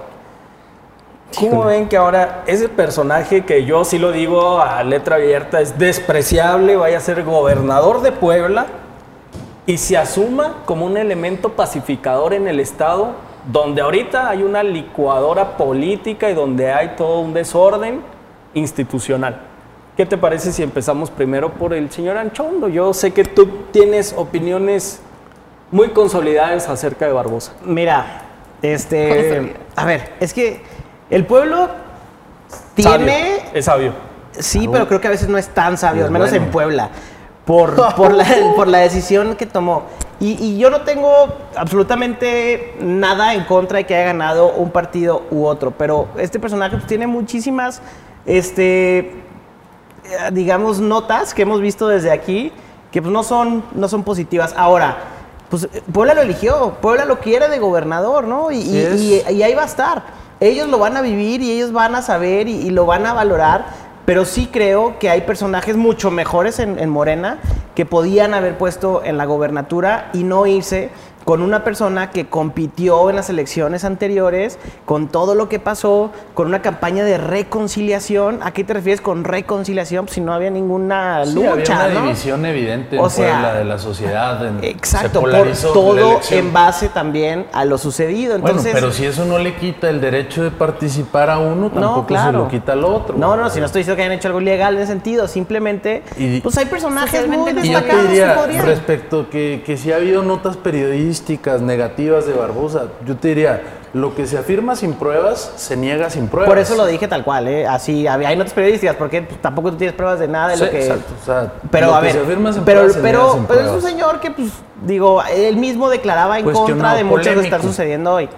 ¿Cómo ven que ahora ese personaje que yo sí lo digo a letra abierta es despreciable, vaya a ser gobernador de Puebla y se asuma como un elemento pacificador en el Estado, donde ahorita hay una licuadora política y donde hay todo un desorden institucional? ¿Qué te parece si empezamos primero por el señor Anchondo? Yo sé que tú tienes opiniones muy consolidadas acerca de Barbosa. Mira, este. A ver, es que el pueblo tiene. Sabio, es sabio. Sí, pero creo que a veces no es tan sabio, al menos bueno. en Puebla, por, por, la, por la decisión que tomó. Y, y yo no tengo absolutamente nada en contra de que haya ganado un partido u otro, pero este personaje pues, tiene muchísimas, este, eh, digamos, notas que hemos visto desde aquí que pues, no, son, no son positivas. Ahora, pues Puebla lo eligió, Puebla lo quiere de gobernador, ¿no? Y, y- es. y- y ahí va a estar. Ellos lo van a vivir y ellos van a saber y, y lo van a valorar, pero sí creo que hay personajes mucho mejores en, en Morena que podían haber puesto en la gobernatura y no irse con una persona que compitió en las elecciones anteriores, con todo lo que pasó, con una campaña de reconciliación. ¿A qué te refieres con reconciliación? Pues si no había ninguna Sí, lucha, había una ¿no? división evidente O en sea, Puebla de la sociedad. en- se Exacto, por polarizó todo en base también a lo sucedido. Entonces, bueno, pero si eso no le quita el derecho de participar a uno, tampoco no, claro. se lo quita al otro. No, no, si no estoy diciendo que hayan hecho algo ilegal en ese sentido, simplemente, Y- pues hay personajes muy no Y yo te destacados que respecto que, que sí ha habido notas características negativas de Barbosa, yo te diría, lo que se afirma sin pruebas, se niega sin pruebas. Por eso lo dije tal cual, ¿eh? Así, había- hay notas periodísticas, porque pues, tampoco tú tienes pruebas de nada de Sí, lo que... exacto, o sea, pero lo a que ver, se afirma sin pero, pruebas, se niega pero, pero es un señor que, pues, digo, él mismo declaraba en contra de muchas que están sucediendo hoy.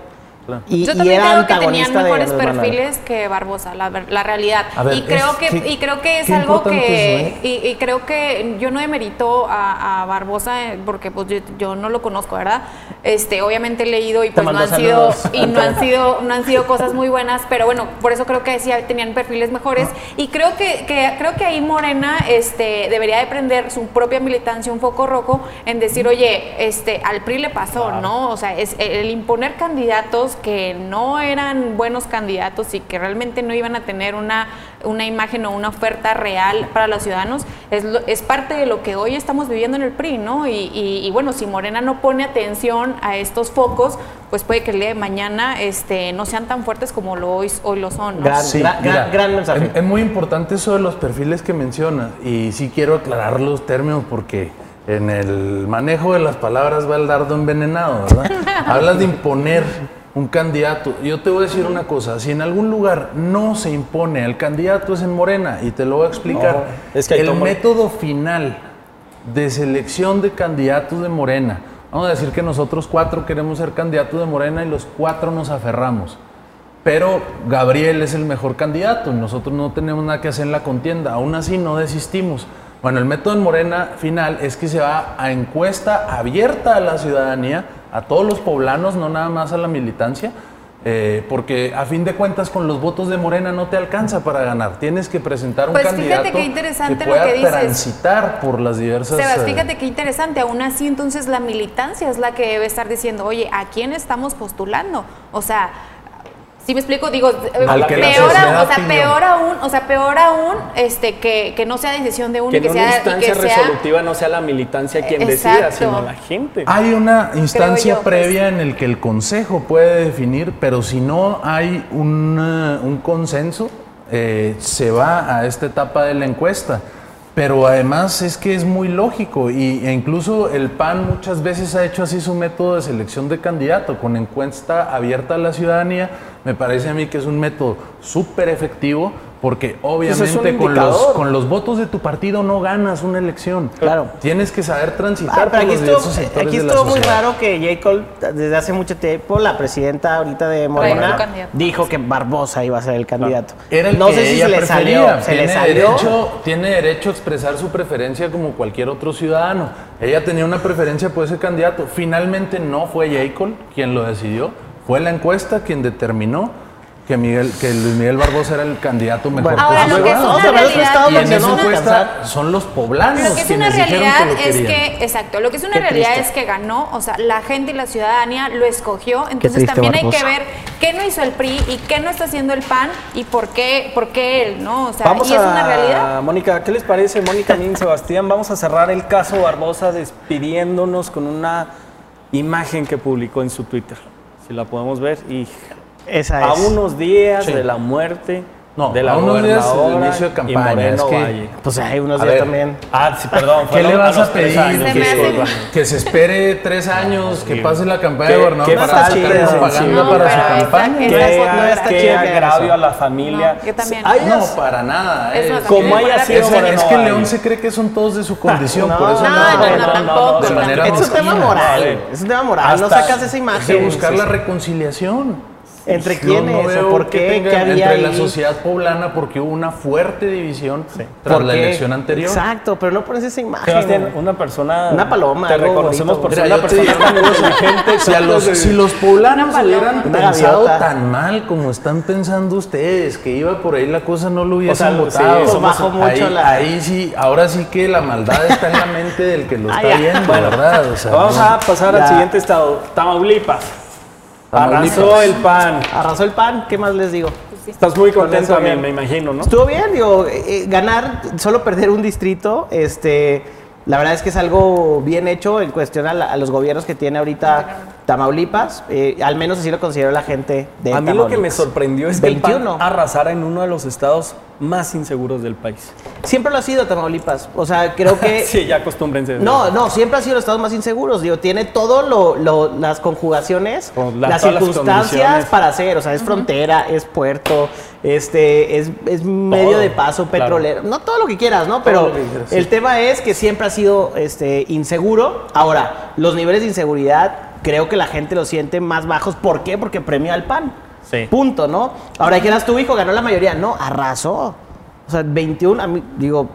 Claro. Y, Yo y también era creo que tenían mejores perfiles que Barbosa, la, ver- la realidad. Ver, y creo es- que qué- y creo que es algo que eso, ¿eh? y, y creo que yo no demerito a, a Barbosa eh, porque pues yo, yo no lo conozco, ¿verdad? Este, obviamente he leído y pues no han sido y no han sido no han sido cosas muy buenas, pero bueno, por eso creo que sí tenían perfiles mejores y creo que, que creo que ahí Morena este debería de prender su propia militancia un foco rojo en decir, "Oye, este al PRI le pasó, ¿no? O sea, es el imponer candidatos que no eran buenos candidatos y que realmente no iban a tener una, una imagen o una oferta real para los ciudadanos, es, lo- es parte de lo que hoy estamos viviendo en el PRI, ¿no? Y, y- y bueno, si Morena no pone atención a estos focos, pues puede que el día de mañana este, no sean tan fuertes como lo hoy, hoy lo son, ¿no? Gran- Sí, gran- mira, gran- gran mensaje. Es, es muy importante eso de los perfiles que mencionas y sí quiero aclarar los términos porque en el manejo de las palabras va el dardo envenenado, ¿verdad? Hablas de imponer un candidato. Yo te voy a decir una cosa, si en algún lugar no se impone al candidato es en Morena y te lo voy a explicar. No, es que ahí el tomo- método final de selección de candidatos de Morena, vamos a decir que nosotros cuatro queremos ser candidatos de Morena y los cuatro nos aferramos. Pero Gabriel es el mejor candidato nosotros no tenemos nada que hacer en la contienda. Aún así no desistimos. Bueno, el método en Morena final es que se va a encuesta abierta a la ciudadanía, a todos los poblanos, no nada más a la militancia, eh, porque a fin de cuentas con los votos de Morena no te alcanza para ganar. Tienes que presentar un Pues fíjate candidato qué interesante que lo que dices. transitar por las diversas... Sebas, eh, fíjate qué interesante, aún así entonces la militancia es la que debe estar diciendo, oye, ¿a quién estamos postulando? O sea, si me explico, digo, eh, Al peor, sociedad a- o sea, peor aún, o sea, peor aún, este, que, que no sea decisión de uno, Que que, una sea, y instancia que sea, resolutiva no sea la militancia quien decida, sino la gente. Hay una instancia yo, pues. previa en el que el consejo puede definir, pero si no hay un, eh, un consenso, eh, se va a esta etapa de la encuesta. Pero además es que es muy lógico y, e incluso el PAN muchas veces ha hecho así su método de selección de candidato, con encuesta abierta a la ciudadanía. Me parece a mí que es un método súper efectivo porque Pues es obviamente con los, indicador. con los votos de tu partido no ganas una elección. Claro. Tienes que saber transitar Ah, por pero aquí los estuvo, aquí de la estuvo muy raro que J. Cole, desde hace mucho tiempo, la presidenta ahorita de Morena, dijo que Barbosa iba a ser el candidato. Era el no que sé si se le salió, se tiene le salió. Derecho, tiene derecho a expresar su preferencia como cualquier otro ciudadano. Ella tenía una preferencia por ese candidato. Finalmente no fue Jacob quien lo decidió. Fue la encuesta quien determinó que, Miguel, que Luis Miguel Barbosa era el candidato mejor Bueno, Ahora, lo que es una otro realidad- Y en son los poblanos Lo que es una realidad que es que, exacto, lo que es una Qué realidad triste. es que ganó, o sea, la gente y la ciudadanía lo escogió, entonces triste, también hay que Barbosa. ver qué no hizo el PRI y qué no está haciendo el PAN y por qué, por qué él, ¿no? O sea, Vamos y es a, una realidad. Mónica, ¿qué les parece, Mónica, Nin, Sebastián? Vamos a cerrar el caso Barbosa despidiéndonos con una imagen que publicó en su Twitter. Si la podemos ver. Y Esa a es. unos días Sí. de la muerte No, de la a unos días del inicio de campaña, es que- Valle. Pues hay unos A días ver. también. Ah, sí, perdón. ¿Qué le vas a pedir? años, Se hace- disculpa. Que se espere tres años, que pase la campaña de gobernador qué para de propaganda sensibilidad. para No, su campaña. no que haga agravio a la familia. No, yo también. Hay No, para nada. Es eh. Como haya sido Es, es que. León se cree que son todos de su condición, No, por eso no, no, no, tampoco, de Es un tema moral. Es un tema moral. no sacas esa Hay imagen. que buscar Sí, la reconciliación. ¿Entre quiénes? no ¿O veo por qué? tenga ¿Qué había entre la sociedad poblana porque hubo una fuerte división tras ¿Por la elección anterior. Exacto, pero no pones esa imagen. Sebastián, una persona. Una paloma, Te reconocemos bonito. por ser una persona tan inteligente. Si, los, tratas de- si los poblanos hubieran pensado gaviota. tan mal como están pensando ustedes, que iba por ahí la cosa, no lo hubiesen O sea, votado. sí, Pues bajó mucho ahí, la- ahí sí, ahora sí que la maldad está en la mente del que lo Ah, está viendo, ¿verdad? O sea, Vamos no- a pasar al siguiente estado. Tamaulipas. Tamaulipas. Arrasó el pan. Arrasó el pan, ¿qué más les digo? Estás muy contento también, me imagino, ¿no? Estuvo bien, digo, eh, eh, ganar, solo perder un distrito, este, la verdad es que es algo bien hecho en cuestión a, la- a los gobiernos que tiene ahorita Tamaulipas, eh, al menos así lo consideró la gente de A mí lo que me Tamaulipas. sorprendió es que el 21. PAN arrasara en uno de los estados más inseguros del país. Siempre lo ha sido Tamaulipas. O sea, creo que sí, ya acostúmbrense. No, no, siempre ha sido los estados más inseguros. Digo, tiene todo lo, lo- las conjugaciones, Con la- las circunstancias para hacer. O sea, es frontera, es puerto, este, es, es medio Todo, de paso claro. petrolero. No todo lo que quieras, ¿no? Pero el tema es que siempre ha sido este, inseguro. Ahora, los niveles de inseguridad creo que la gente los siente más bajos. ¿Por qué? Porque premia al PAN. Sí. Punto, ¿no? Ahora, ¿quién eras tu hijo? Ganó la mayoría. No, arrasó. O sea, 21, a mí, digo.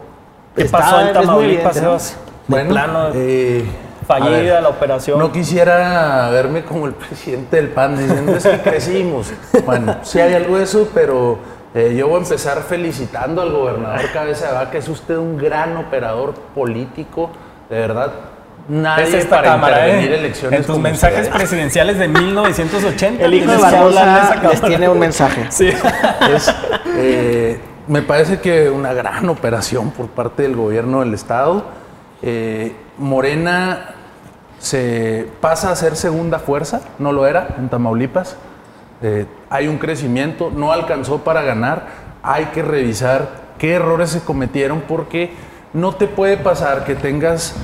¿Qué está- pasó en Tamaulipas, ¿no? De plano, eh, fallida ver, la operación. No quisiera verme como el presidente del PAN diciendo es que crecimos. Bueno, sí hay algo de eso, pero eh, yo voy a empezar felicitando al gobernador Cabeza de Vaca. Es usted un gran operador político, de verdad. Nadie Es esta para cámara, intervenir ¿eh? elecciones En tus mensajes presidenciales de 1980. El hijo de Barbosa les tiene un mensaje. Sí. Es, eh, me parece que una gran operación por parte del gobierno del Estado. Eh, Morena se pasa a ser segunda fuerza, no lo era en Tamaulipas. Eh, hay un crecimiento, no alcanzó para ganar. Hay que revisar qué errores se cometieron porque no te puede pasar que tengas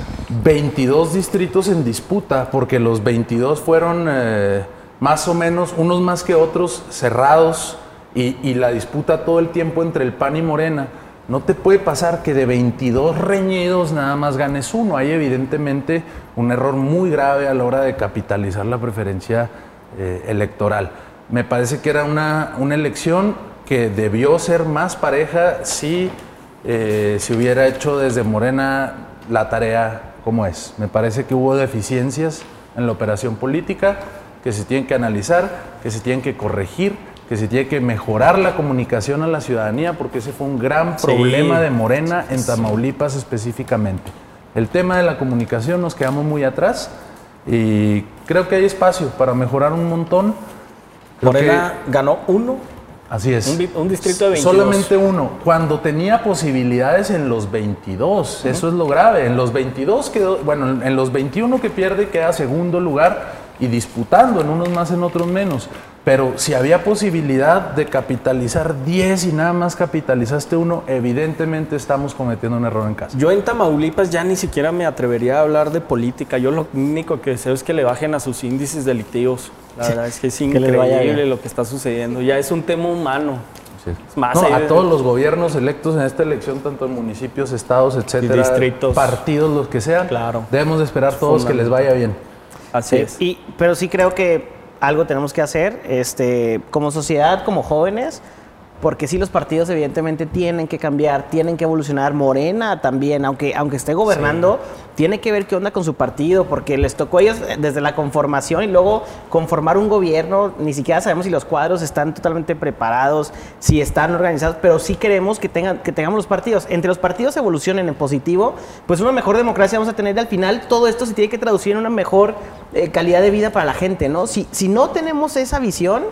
22 distritos en disputa, porque los 22 fueron eh, más o menos, unos más que otros, cerrados y, la disputa todo el tiempo entre el PAN y Morena. No te puede pasar que de 22 reñidos nada más ganes uno. Hay evidentemente un error muy grave a la hora de capitalizar la preferencia eh, electoral. Me parece que era una, una elección que debió ser más pareja si eh, se hubiera hecho desde Morena la tarea como es. Me parece que hubo deficiencias en la operación política que se tienen que analizar, que se tienen que corregir, que se tiene que mejorar la comunicación a la ciudadanía, porque ese fue un gran Sí. problema de Morena en Tamaulipas específicamente. El tema de la comunicación nos quedamos muy atrás y creo que hay espacio para mejorar un montón. Creo Morena ganó uno. Así es. Un di- un distrito de 22. Solamente uno. Cuando tenía posibilidades en los 22, eso es lo grave. En los 22 quedó, bueno, en- en los 21 que pierde queda segundo lugar y disputando, en unos más, en otros menos. Pero si había posibilidad de capitalizar 10 y nada más capitalizaste uno, evidentemente estamos cometiendo un error en casa. Yo en Tamaulipas ya ni siquiera me atrevería a hablar de política. Yo lo único que deseo es que le bajen a sus índices delictivos. La verdad es que es Que increíble bien. lo que está sucediendo. Ya es un tema humano. Sí. Es más, No, a todos los gobiernos electos en esta elección, tanto en municipios, estados, etcétera, distritos. partidos, los que sean, Claro. debemos de esperar todos que les vaya bien. Así Sí, es. y, pero sí creo que algo tenemos que hacer este, como sociedad, como jóvenes, porque sí los partidos evidentemente tienen que cambiar, tienen que evolucionar. Morena también, aunque, aunque esté gobernando, tiene que ver qué onda con su partido, porque les tocó a ellos eh, desde la conformación y luego conformar un gobierno, ni siquiera sabemos si los cuadros están totalmente preparados, si están organizados, pero sí queremos que, tengan, que tengamos los partidos. Entre los partidos evolucionen en positivo, pues una mejor democracia vamos a tener y al final todo esto se tiene que traducir en una mejor eh, calidad de vida para la gente, ¿no? Si, si no tenemos esa visión,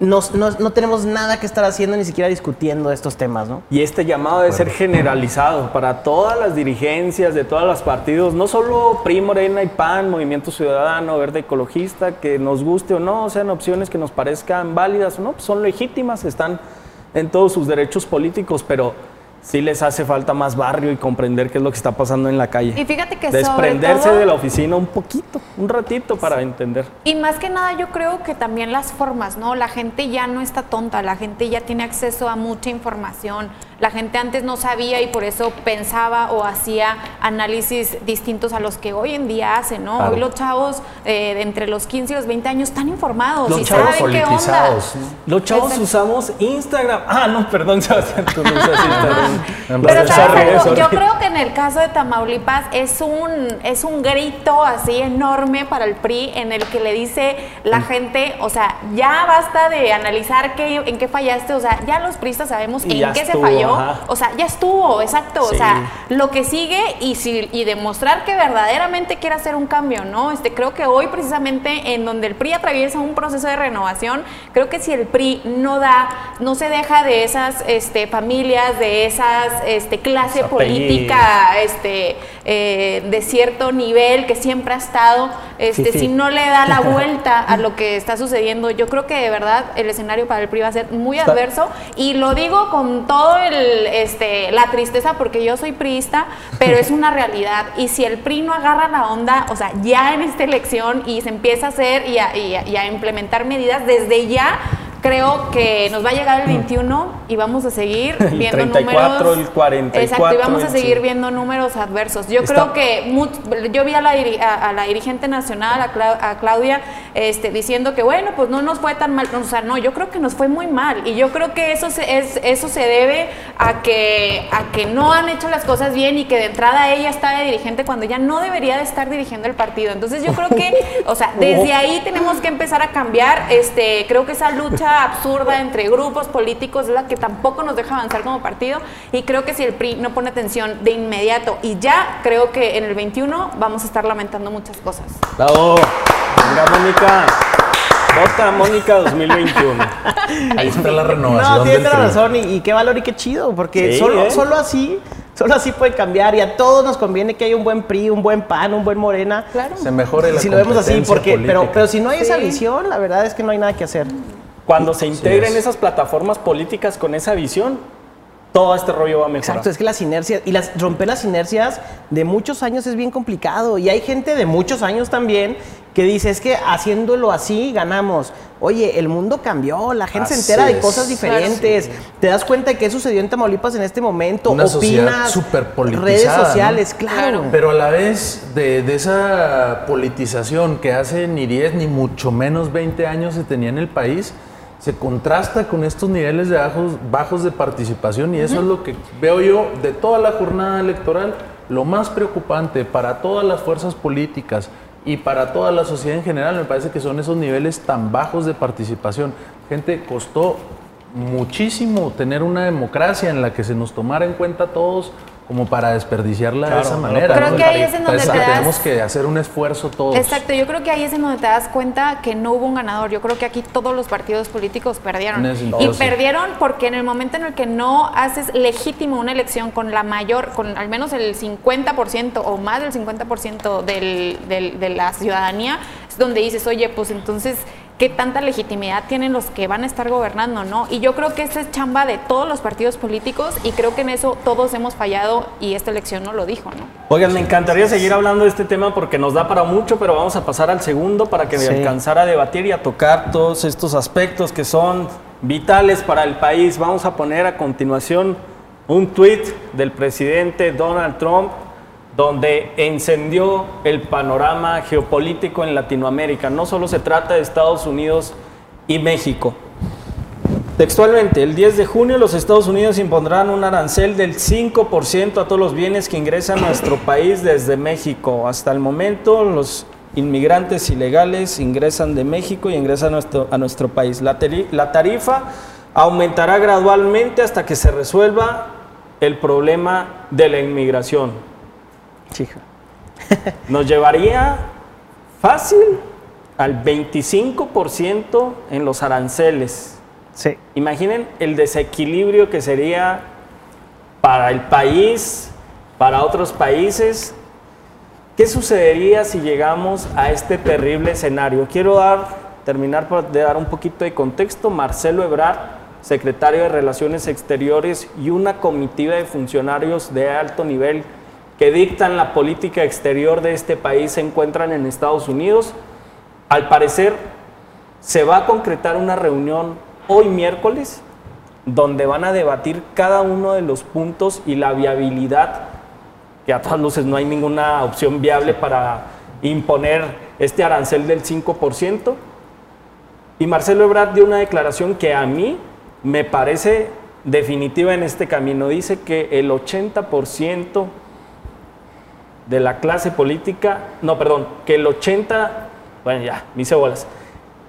nos- nos- no tenemos nada que estar haciendo ni siquiera discutiendo estos temas, ¿no? Y este llamado debe ser generalizado para todas las dirigencias de todos los partidos, no solo PRI, Morena y PAN, Movimiento Ciudadano, Verde Ecologista, que nos guste o no, sean opciones que nos parezcan válidas o no, pues son legítimas, están en todos sus derechos políticos, pero sí les hace falta más barrio y comprender qué es lo que está pasando en la calle. Y fíjate que sobre Desprenderse todo- de la oficina un poquito, un ratito para entender. Y más que nada yo creo que también las formas, ¿no? La gente ya no está tonta, la gente ya tiene acceso a mucha información. La gente antes no sabía y por eso pensaba o hacía análisis distintos a los que hoy en día hacen, ¿no? Claro. Hoy los chavos eh, de entre los 15 y los 20 años están informados Los y chavos saben qué onda. Los chavos Exacto. usamos Instagram. Ah, no, perdón, Sebastián, tú no usas Instagram. Pero ¿sabes algo? yo creo que en el caso de Tamaulipas es un, es un grito así enorme para el PRI en el que le dice la gente, o sea, ya basta de analizar qué, en qué fallaste, o sea, ya los priistas sabemos Y en qué estuvo, se falló, ajá. o sea, ya estuvo, exacto, Sí. o sea, lo que sigue y, si, y demostrar que verdaderamente quiere hacer un cambio, ¿no? Este, creo que hoy precisamente en donde el PRI atraviesa un proceso de renovación, creo que si el PRI no da, no se deja de esas este, familias, de esa esas este, clase Los apellidos. política este, eh, de cierto nivel que siempre ha estado, este, Sí, sí. si no le da la vuelta a lo que está sucediendo, yo creo que de verdad el escenario para el PRI va a ser muy Está- adverso y lo digo con todo el, este, la tristeza porque yo soy priista, pero es una realidad y si el PRI no agarra la onda, o sea, ya en esta elección y se empieza a hacer y a, y a- y a implementar medidas desde ya, creo que nos va a llegar el 21 y vamos a seguir El viendo 34, números. el 44, Exacto, y vamos a seguir viendo números adversos. Yo Está- creo que yo vi a la, a, a la dirigente nacional, a, a Claudia, este, diciendo que bueno, pues no nos fue tan mal. O sea, no, yo creo que nos fue muy mal. Y yo creo que eso se, es, eso se debe a que, a que no han hecho las cosas bien y que de entrada ella está de dirigente cuando ya no debería de estar dirigiendo el partido. Entonces yo creo que, o sea, desde ahí tenemos que empezar a cambiar. Este, creo que esa lucha absurda entre grupos políticos es la que tampoco nos deja avanzar como partido. Y creo que si el PRI no pone atención de inmediato y ya, creo que en el 21 vamos a estar lamentando muchas cosas. Bravo. Venga, Mónica. Vota Mónica 2021. Ahí está la renovación. No, tienes razón y, y qué valor y qué chido, porque Sí, solo, ¿eh? solo así, solo así puede cambiar y a todos nos conviene que haya un buen PRI, un buen PAN, un buen Morena. Claro. Se mejore la Si lo vemos así, porque, pero, política. pero si no hay esa visión, la verdad es que no hay nada que hacer. Cuando se integren es. esas plataformas políticas con esa visión, todo este rollo va a mejorar. Exacto, es que las inercias, y las, romper las inercias de muchos años es bien complicado. Y hay gente de muchos años también que dice, es que haciéndolo así ganamos. Oye, el mundo cambió, la gente se entera de cosas diferentes, te das cuenta de qué sucedió en Tamaulipas en este momento, Una opinas, superpolitizada, redes ¿no? sociales, claro. Pero a la vez de, de esa politización que hace ni 10 ni mucho menos 20 años se tenía en el país, se contrasta con estos niveles de bajos, bajos de participación y eso es lo que veo yo de toda la jornada electoral, lo más preocupante para todas las fuerzas políticas y para toda la sociedad en general, me parece que son esos niveles tan bajos de participación. Gente, costó muchísimo tener una democracia en la que se nos tomara en cuenta todos como para desperdiciarla Claro, de esa manera. Creo ¿no? que ahí es en donde te das- tenemos que hacer un esfuerzo todos. Exacto, yo creo que ahí es en donde te das cuenta que no hubo un ganador. Yo creo que aquí todos los partidos políticos perdieron. Y perdieron porque en el momento en el que no haces legítimo una elección con la mayor, con al menos el 50% o más del 50% del, del- de la ciudadanía, es donde dices, oye, pues entonces, ¿qué tanta legitimidad tienen los que van a estar gobernando, no? Y yo creo que esta es chamba de todos los partidos políticos y creo que en eso todos hemos fallado y esta elección no lo dijo, ¿no? Oigan, me encantaría seguir hablando de este tema porque nos da para mucho, pero vamos a pasar al segundo para que Sí. alcanzar a debatir y a tocar todos estos aspectos que son vitales para el país. Vamos a poner a continuación un tuit del presidente Donald Trump donde encendió el panorama geopolítico en Latinoamérica. No solo se trata de Estados Unidos y México. Textualmente, el 10 de junio los Estados Unidos impondrán un arancel del 5% a todos los bienes que ingresan a nuestro país desde México. Hasta el momento los inmigrantes ilegales ingresan de México y ingresan a nuestro, país. La, la tarifa aumentará gradualmente hasta que se resuelva el problema de la inmigración. Chico. Nos llevaría fácil al 25% en los aranceles. Sí. Imaginen el desequilibrio que sería para el país, para otros países. ¿Qué sucedería si llegamos a este terrible escenario? Quiero dar, terminar por- de dar un poquito de contexto. Marcelo Ebrard, secretario de Relaciones Exteriores y una comitiva de funcionarios de alto nivel que dictan la política exterior de este país se encuentran en Estados Unidos. Al parecer, se va a concretar una reunión hoy miércoles donde van a debatir cada uno de los puntos y la viabilidad, que a todas luces no hay ninguna opción viable para imponer este arancel del 5%. Y Marcelo Ebrard dio una declaración que a mí me parece definitiva en este camino. Dice que el 80% de la clase política, no, perdón, que el 80, bueno ya, hice bolas.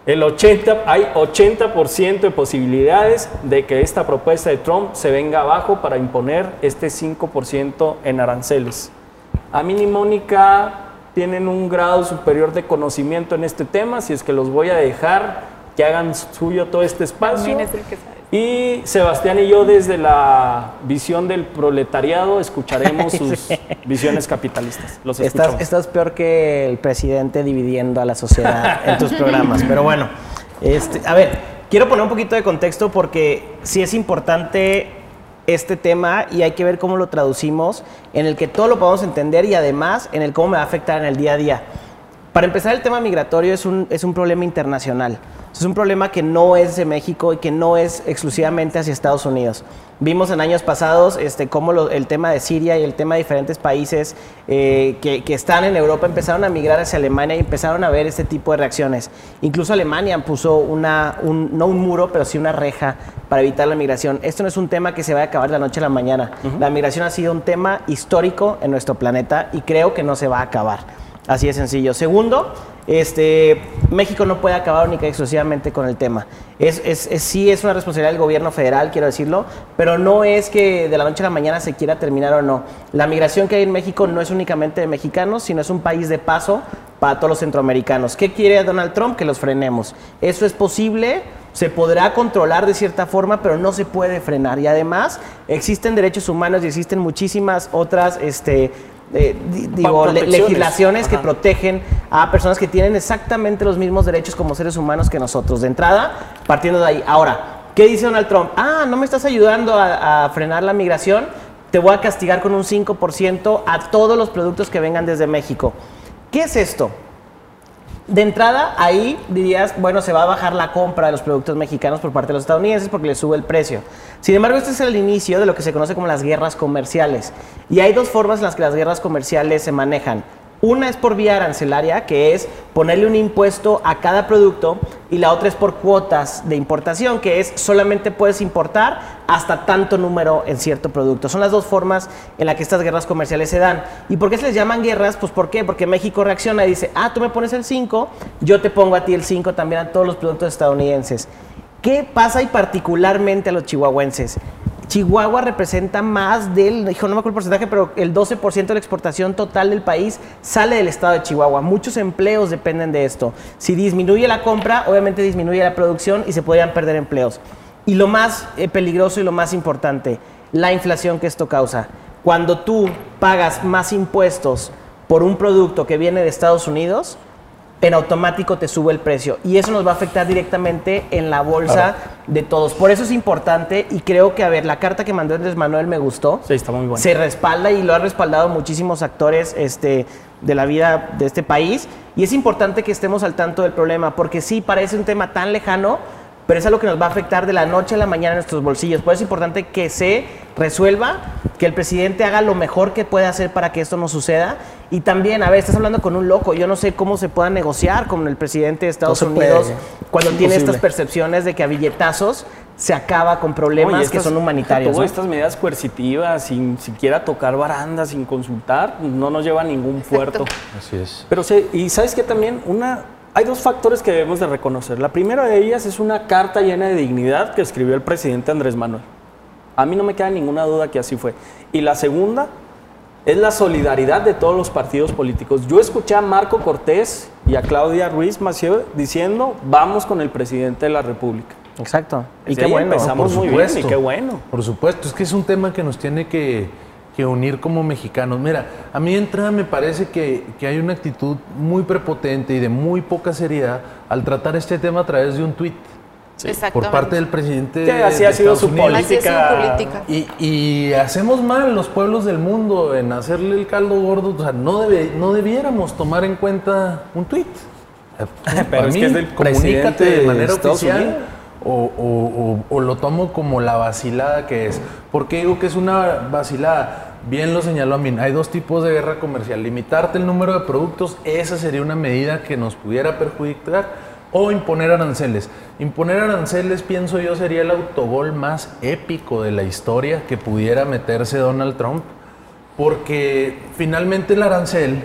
El 80, hay 80% de posibilidades de que esta propuesta de Trump se venga abajo para imponer este 5% en aranceles. A mí ni Mónica tienen un grado superior de conocimiento en este tema, si es que los voy a dejar que hagan suyo todo este espacio. También es el que sabe. Y Sebastián y yo desde la visión del proletariado escucharemos sus visiones capitalistas. Los estás, estás peor que el presidente dividiendo a la sociedad en tus programas. Pero bueno, este, a ver, quiero poner un poquito de contexto porque sí es importante este tema y hay que ver cómo lo traducimos, en el que todo lo podamos entender y además en el cómo me va a afectar en el día a día. Para empezar, el tema migratorio es un, es un problema internacional. Es un problema que no es de México y que no es exclusivamente hacia Estados Unidos. Vimos en años pasados este, cómo el tema de Siria y el tema de diferentes países eh, que, que, están en Europa empezaron a migrar hacia Alemania y empezaron a ver este tipo de reacciones. Incluso Alemania puso una, un, no un muro, pero sí una reja para evitar la migración. Esto no es un tema que se va a acabar de la noche a la mañana. La migración ha sido un tema histórico en nuestro planeta y creo que no se va a acabar. Así de sencillo. Segundo, este, México no puede acabar única y exclusivamente con el tema. Es, es, sí es una responsabilidad del gobierno federal, quiero decirlo, pero no es que de la noche a la mañana se quiera terminar o no. La migración que hay en México no es únicamente de mexicanos, sino es un país de paso para todos los centroamericanos. ¿Qué quiere Donald Trump? Que los frenemos. Eso es posible, se podrá controlar de cierta forma, pero no se puede frenar. Y además existen derechos humanos y existen muchísimas otras... Este, eh, digo, legislaciones que protegen a personas que tienen exactamente los mismos derechos como seres humanos que nosotros. De entrada, partiendo de ahí. Ahora, ¿qué dice Donald Trump? Ah, no me estás ayudando a, a frenar la migración, te voy a castigar con un 5% a todos los productos que vengan desde México. ¿Qué es esto? De entrada, ahí dirías, bueno, se va a bajar la compra de los productos mexicanos por parte de los estadounidenses porque les sube el precio. Sin embargo, este es el inicio de lo que se conoce como las guerras comerciales. Y hay dos formas en las que las guerras comerciales se manejan. Una es por vía arancelaria, que es ponerle un impuesto a cada producto, y la otra es por cuotas de importación, que es solamente puedes importar hasta tanto número en cierto producto. Son las dos formas en las que estas guerras comerciales se dan. ¿Y por qué se les llaman guerras? Pues ¿por qué? Porque México reacciona y dice, ah, tú me pones el 5, yo te pongo a ti el 5 también a todos los productos estadounidenses. ¿Qué pasa y particularmente a los chihuahuenses? Chihuahua representa más del, dijo, no me acuerdo el porcentaje, pero el 12% de la exportación total del país sale del estado de Chihuahua. Muchos empleos dependen de esto. Si disminuye la compra, obviamente disminuye la producción y se podrían perder empleos. Y lo más eh, peligroso y lo más importante, la inflación que esto causa. Cuando tú pagas más impuestos por un producto que viene de Estados Unidos, en automático te sube el precio. Y eso nos va a afectar directamente en la bolsa de todos. Por eso es importante y creo que, a ver, la carta que mandó Andrés Manuel me gustó. Sí, está muy buena. Se respalda y lo han respaldado muchísimos actores este, de la vida de este país. Y es importante que estemos al tanto del problema, porque sí parece un tema tan lejano, pero es algo que nos va a afectar de la noche a la mañana en nuestros bolsillos. Por eso es importante que se resuelva, que el presidente haga lo mejor que pueda hacer para que esto no suceda. Y también, a ver, estás hablando con un loco. Yo no sé cómo se pueda negociar con el presidente de Estados Unidos cuando tiene estas percepciones de que a billetazos se acaba con problemas que son humanitarios. Todas estas medidas coercitivas, sin siquiera tocar barandas, sin consultar, no nos lleva a ningún puerto. Así es. Pero, y sabes que también una, hay dos factores que debemos de reconocer. La primera de ellas es una carta llena de dignidad que escribió el presidente Andrés Manuel. A mí no me queda ninguna duda que así fue. Y la segunda es la solidaridad de todos los partidos políticos. Yo escuché a Marco Cortés y a Claudia Ruiz Maciel diciendo, vamos con el presidente de la República. Exacto. Y qué bueno. Empezamos muy bien y qué bueno. Por supuesto, es que es un tema que nos tiene que, que unir como mexicanos. Mira, a mí de entrada me parece que, que, hay una actitud muy prepotente y de muy poca seriedad al tratar este tema a través de un tuit. Sí. Por parte del presidente. Que así ha sido su política. Y, y, hacemos mal los pueblos del mundo en hacerle el caldo gordo. O sea, no, debe, no debiéramos tomar en cuenta un tuit. Pero es que es del comunícate de manera oficial. O, o, o, lo tomo como la vacilada que es. ¿Por qué digo que es una vacilada? Bien lo señaló a mí, hay dos tipos de guerra comercial. Limitarte el número de productos, esa sería una medida que nos pudiera perjudicar, o imponer aranceles. Imponer aranceles, pienso yo, sería el autogol más épico de la historia que pudiera meterse Donald Trump, porque finalmente el arancel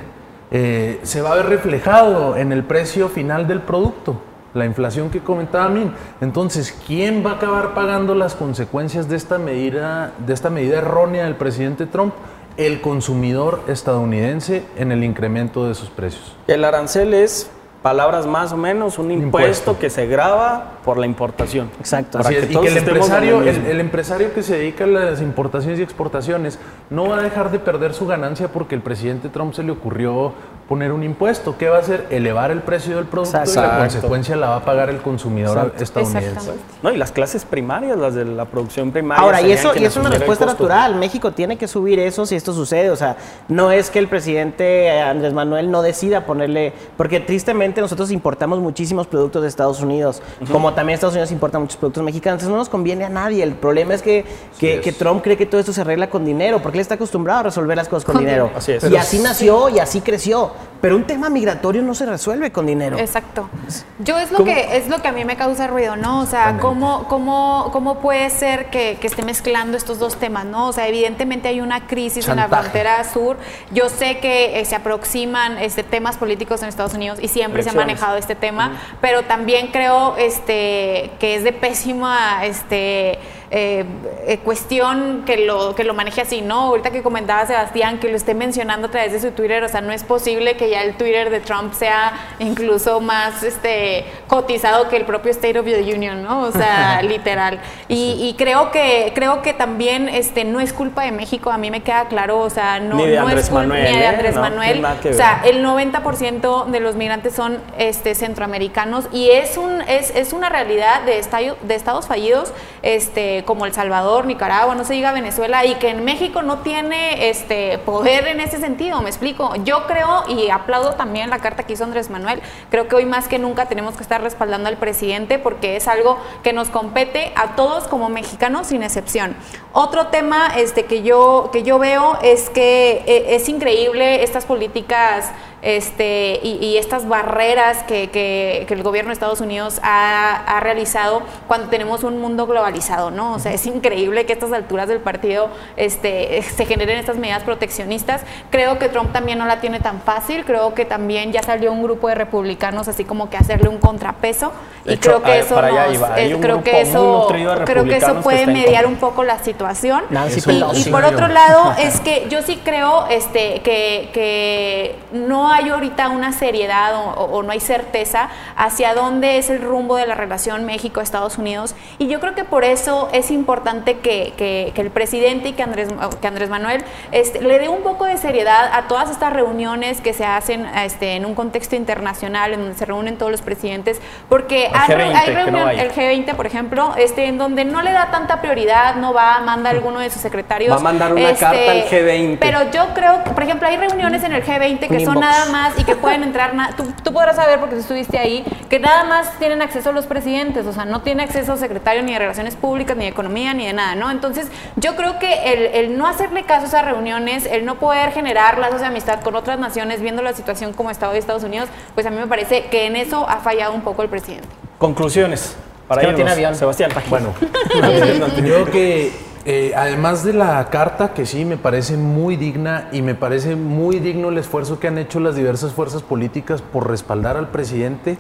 eh, se va a ver reflejado en el precio final del producto la inflación que comentaba Min. Entonces, ¿quién va a acabar pagando las consecuencias de esta medida, de esta medida errónea del presidente Trump? El consumidor estadounidense en el incremento de sus precios. El arancel es palabras más o menos, un impuesto, impuesto. que se graba por la importación. Exacto. Para Así que es, y que el empresario, el empresario que se dedica a las importaciones y exportaciones no va a dejar de perder su ganancia porque el presidente Trump se le ocurrió poner un impuesto. ¿Qué va a hacer? Elevar el precio del producto y la consecuencia la va a pagar el consumidor Exacto. estadounidense. No, y las clases primarias, las de la producción primaria. Ahora, y eso y es una respuesta natural. México tiene que subir eso si esto sucede. O sea, no es que el presidente Andrés Manuel no decida ponerle. Porque tristemente nosotros importamos muchísimos productos de Estados Unidos, como también Estados Unidos importa muchos productos mexicanos. Entonces no nos conviene a nadie. El problema es que, que, es. que Trump cree que todo esto se arregla con dinero, porque él está acostumbrado a resolver las cosas con, Con dinero. dinero. Así es. Y Pero así nació y así creció. Pero un tema migratorio no se resuelve con dinero. Exacto. Yo es lo ¿Cómo? que es lo que a mí me causa ruido, ¿no? O sea, ¿cómo, cómo, cómo puede ser que, que esté mezclando estos dos temas, ¿no? O sea, evidentemente hay una crisis en la Chantaje. frontera sur. Yo sé que eh, se aproximan este, temas políticos en Estados Unidos y siempre se ha manejado este tema, pero también creo este, que es de pésima este, eh, eh, cuestión que lo, que lo maneje así, ¿no? Ahorita que comentaba Sebastián que lo esté mencionando a través de su Twitter, o sea, no es posible que ya el Twitter de Trump sea incluso más este, cotizado que el propio State of the Union, ¿no? O sea, literal. Y, y creo que creo que también este, no es culpa de México, a mí me queda claro, o sea, no, Ni de no Andrés es culpa Manuel, ni de ¿eh? Andrés No, Manuel. o sea, el 90% de los migrantes son este, centroamericanos y es, un, es, es una realidad de, estadio- de estados fallidos este, como El Salvador, Nicaragua, no se diga Venezuela, y que en México no tiene este, poder en ese sentido, me explico. Yo creo y aplaudo también la carta que hizo Andrés Manuel, creo que hoy más que nunca tenemos que estar respaldando al presidente porque es algo que nos compete a todos como mexicanos sin excepción. Otro tema este, que, yo, que yo veo es que eh, es increíble estas políticas este, y, y estas barreras que, que- que el gobierno de Estados Unidos ha, ha realizado cuando tenemos un mundo globalizado, ¿no? O sea, es increíble que a estas alturas del partido este, se generen estas medidas proteccionistas. Creo que Trump también no la tiene tan fácil, creo que también ya salió un grupo de republicanos así como que hacerle un contrapeso De y hecho, creo que eso nos- creo que eso creo que eso que puede mediar un poco la situación. Nancy Y- y por otro lado, es que yo sí creo este, que, que no hay ahorita una seriedad o, o no hay certeza hacia dónde es el rumbo de la relación México-Estados Unidos. Y yo creo que por eso es importante que, que- que el presidente y que Andrés, que Andrés Manuel este, le dé un poco de seriedad a todas estas reuniones que se hacen este, en un contexto internacional, en donde se reúnen todos los presidentes, porque Al hay, G20, hay no el G20, por ejemplo, este, en donde no le da tanta prioridad, no va, manda a alguno de sus secretarios. Va a mandar una este, carta al G20. Pero yo creo que, por ejemplo, hay reuniones en el G20 que son inbox. Nada más y que pueden entrar, tú, tú podrás saber porque tú estuviste ahí, que nada más tienen acceso los presidentes, o sea, no tiene acceso secretario ni de Relaciones Públicas, ni de Economía, ni de nada, ¿no? Entonces, yo creo que el, el no hacerle caso a esas reuniones, el no poder generar lazos de amistad con otras naciones, viendo la situación como está hoy Estados Unidos, pues a mí me parece que en eso ha fallado un poco el presidente. Conclusiones. Para Es que no tiene avión. Sebastián. Bueno, yo creo que eh, además de la carta, que sí me parece muy digna y me parece muy digno el esfuerzo que han hecho las diversas fuerzas políticas por respaldar al presidente,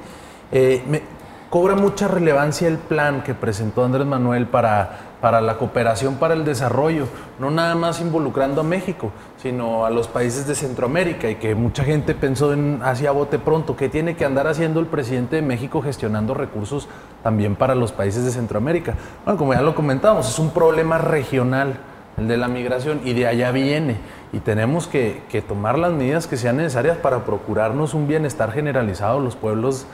eh, me cobra mucha relevancia el plan que presentó Andrés Manuel para, para la cooperación para el desarrollo, no nada más involucrando a México, sino a los países de Centroamérica y que mucha gente pensó en hacia bote pronto, que tiene que andar haciendo el presidente de México gestionando recursos también para los países de Centroamérica. Bueno, como ya lo comentábamos, es un problema regional el de la migración y de allá viene y tenemos que, que tomar las medidas que sean necesarias para procurarnos un bienestar generalizado a los pueblos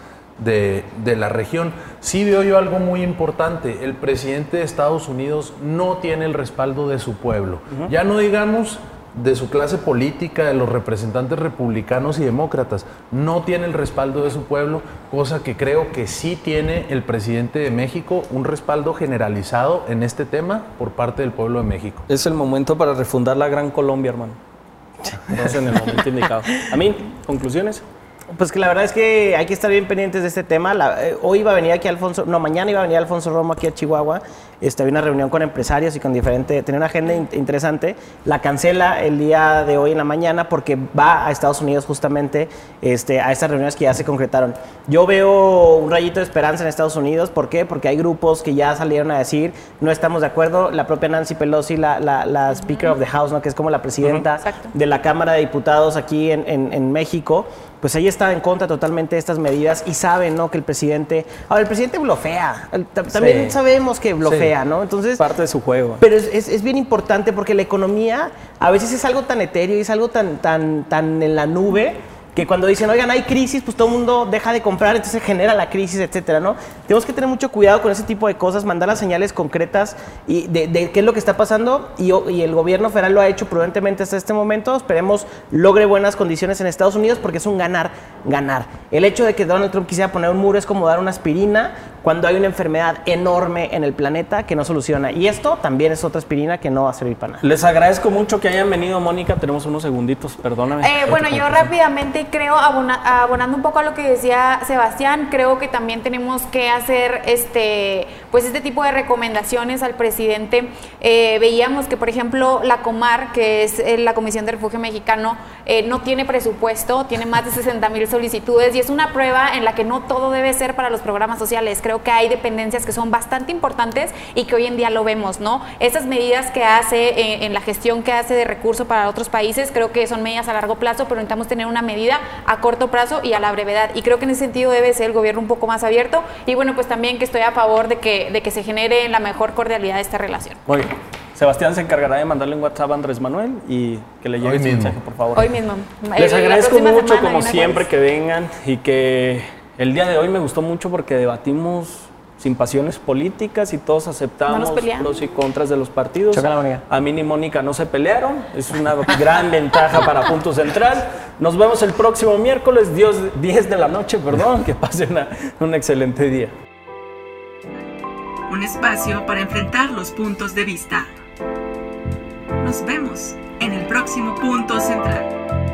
de, de la región. Sí veo yo algo muy importante, el presidente de Estados Unidos no tiene el respaldo de su pueblo. Ya no digamos de su clase política, de los representantes republicanos y demócratas, no tiene el respaldo de su pueblo, cosa que creo que sí tiene el presidente de México, un respaldo generalizado en este tema por parte del pueblo de México. Es el momento para refundar la Gran Colombia, hermano. Estamos en el momento indicado. A mí, conclusiones. Pues que la verdad es que hay que estar bien pendientes de este tema. La- eh, hoy iba a venir aquí Alfonso, no, mañana iba a venir Alfonso Romo aquí a Chihuahua. Este, había una reunión con empresarios y con diferente, tenía una agenda in- interesante. La cancela el día de hoy en la mañana porque va a Estados Unidos justamente este, a estas reuniones que ya se concretaron. Yo veo un rayito de esperanza en Estados Unidos. ¿Por qué? Porque hay grupos que ya salieron a decir no estamos de acuerdo. La propia Nancy Pelosi, la, la- la Speaker of the House, ¿no? que es como la presidenta Exacto. de la Cámara de Diputados aquí en, en- en México, pues ella está en contra totalmente de estas medidas y sabe, ¿no? Que el presidente, ahora el presidente blofea, también Sí. sabemos que blofea, ¿no? Entonces, Parte de su juego. pero es, es- es bien importante porque la economía a veces es algo tan etéreo y es algo tan, tan, tan en la nube que cuando dicen, oigan, hay crisis, pues todo el mundo deja de comprar, entonces se genera la crisis, etcétera, ¿no? Tenemos que tener mucho cuidado con ese tipo de cosas, mandar las señales concretas y de, de qué es lo que está pasando y, y el gobierno federal lo ha hecho prudentemente hasta este momento. Esperemos logre buenas condiciones en Estados Unidos porque es un ganar, ganar. El hecho de que Donald Trump quisiera poner un muro es como dar una aspirina cuando hay una enfermedad enorme en el planeta que no soluciona. Y esto también es otra aspirina que no va a servir para nada. Les agradezco mucho que hayan venido, Mónica. Tenemos unos segunditos, perdóname. Eh, bueno, yo rápidamente creo, abona- abonando un poco a lo que decía Sebastián, creo que también tenemos que hacer este, pues este tipo de recomendaciones al presidente. Eh, veíamos que, por ejemplo, la Comar, que es eh, la Comisión de Refugio Mexicano, eh, no tiene presupuesto, tiene más de 60 mil solicitudes y es una prueba en la que no todo debe ser para los programas sociales. Creo que hay dependencias que son bastante importantes y que hoy en día lo vemos, ¿no? Esas medidas que hace en la gestión que hace de recursos para otros países, creo que son medidas a largo plazo, pero necesitamos tener una medida a corto plazo y a la brevedad. Y creo que en ese sentido debe ser el gobierno un poco más abierto. Y bueno, pues también que estoy a favor de que, de que se genere la mejor cordialidad de esta relación. Muy bien. Sebastián se encargará de mandarle un WhatsApp a Andrés Manuel y que le llegue su mensaje, por favor. Hoy mismo. Les Eh, agradezco mucho, semana, como siempre, que vengan y que el día de hoy me gustó mucho porque debatimos sin pasiones políticas y todos aceptamos peleamos. pros y contras de los partidos. A mí ni Mónica no se pelearon, es una gran ventaja para Punto Central. Nos vemos el próximo miércoles, Dios, 10 de la noche, perdón, que pasen una- un excelente día. Un espacio para enfrentar los puntos de vista. Nos vemos en el próximo punto central.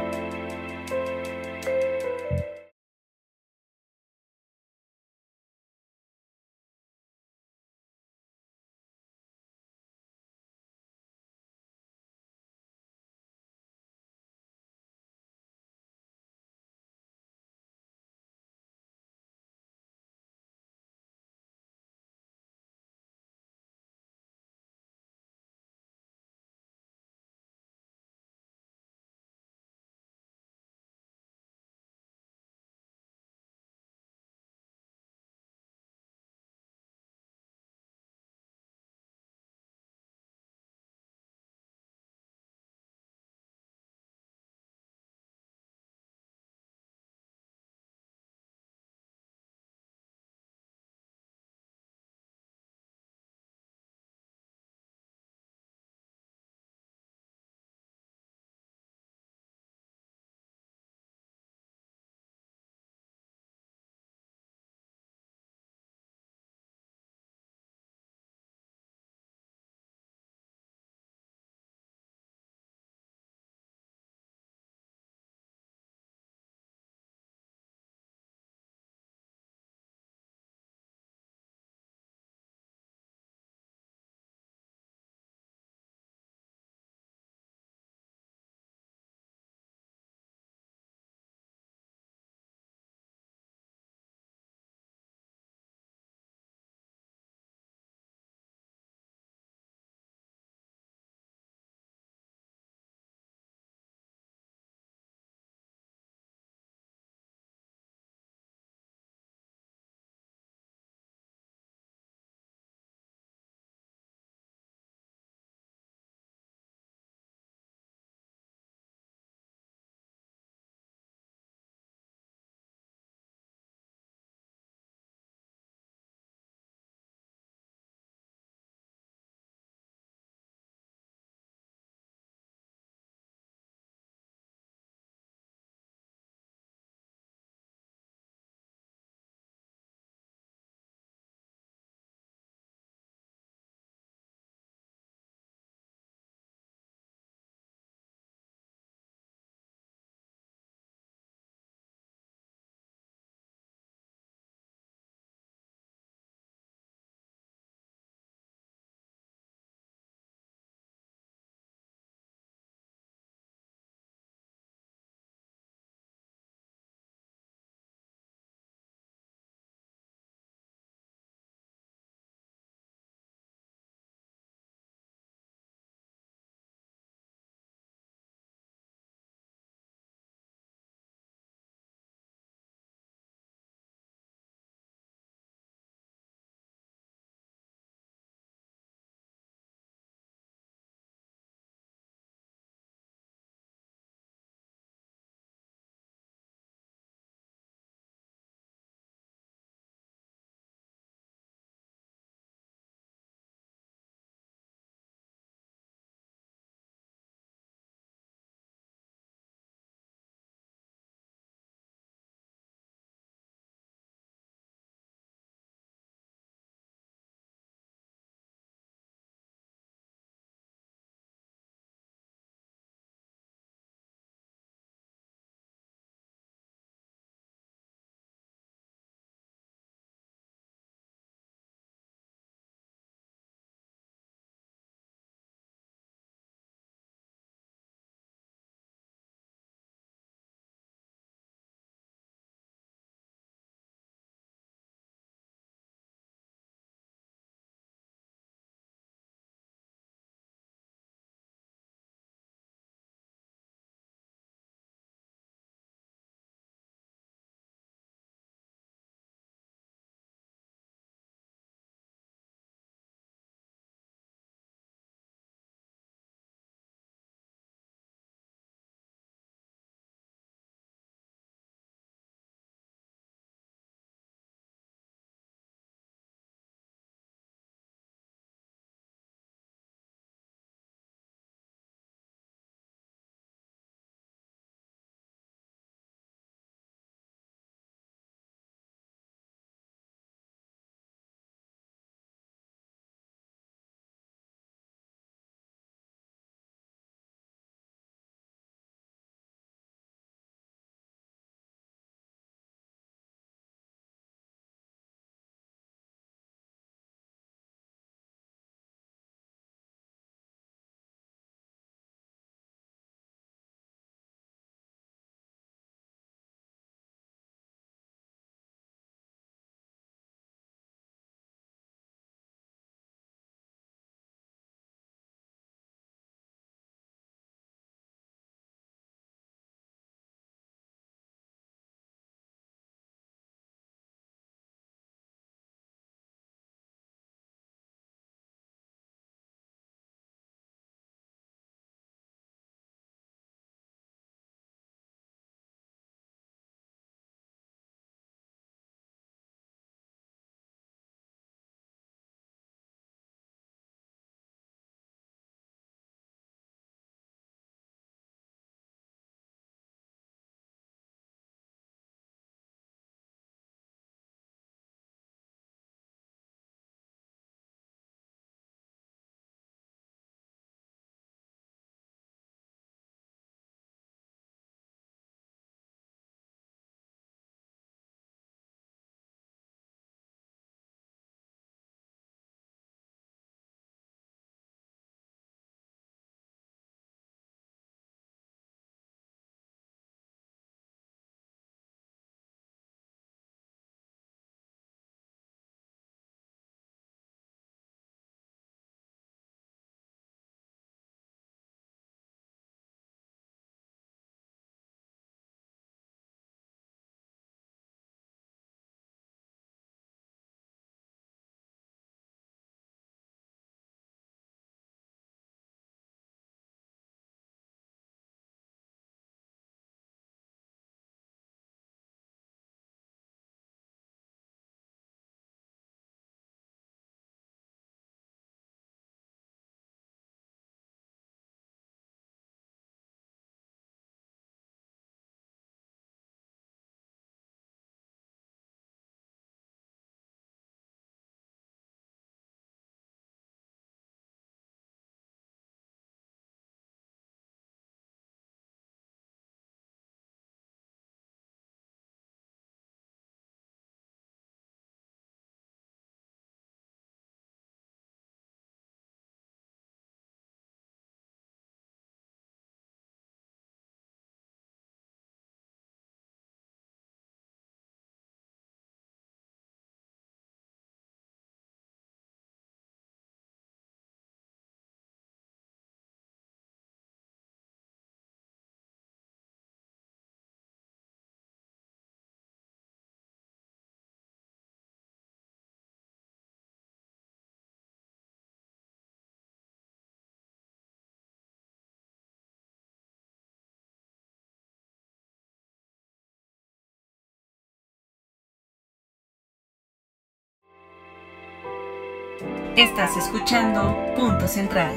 Estás escuchando Punto Central,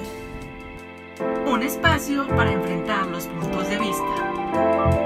un espacio para enfrentar los puntos de vista.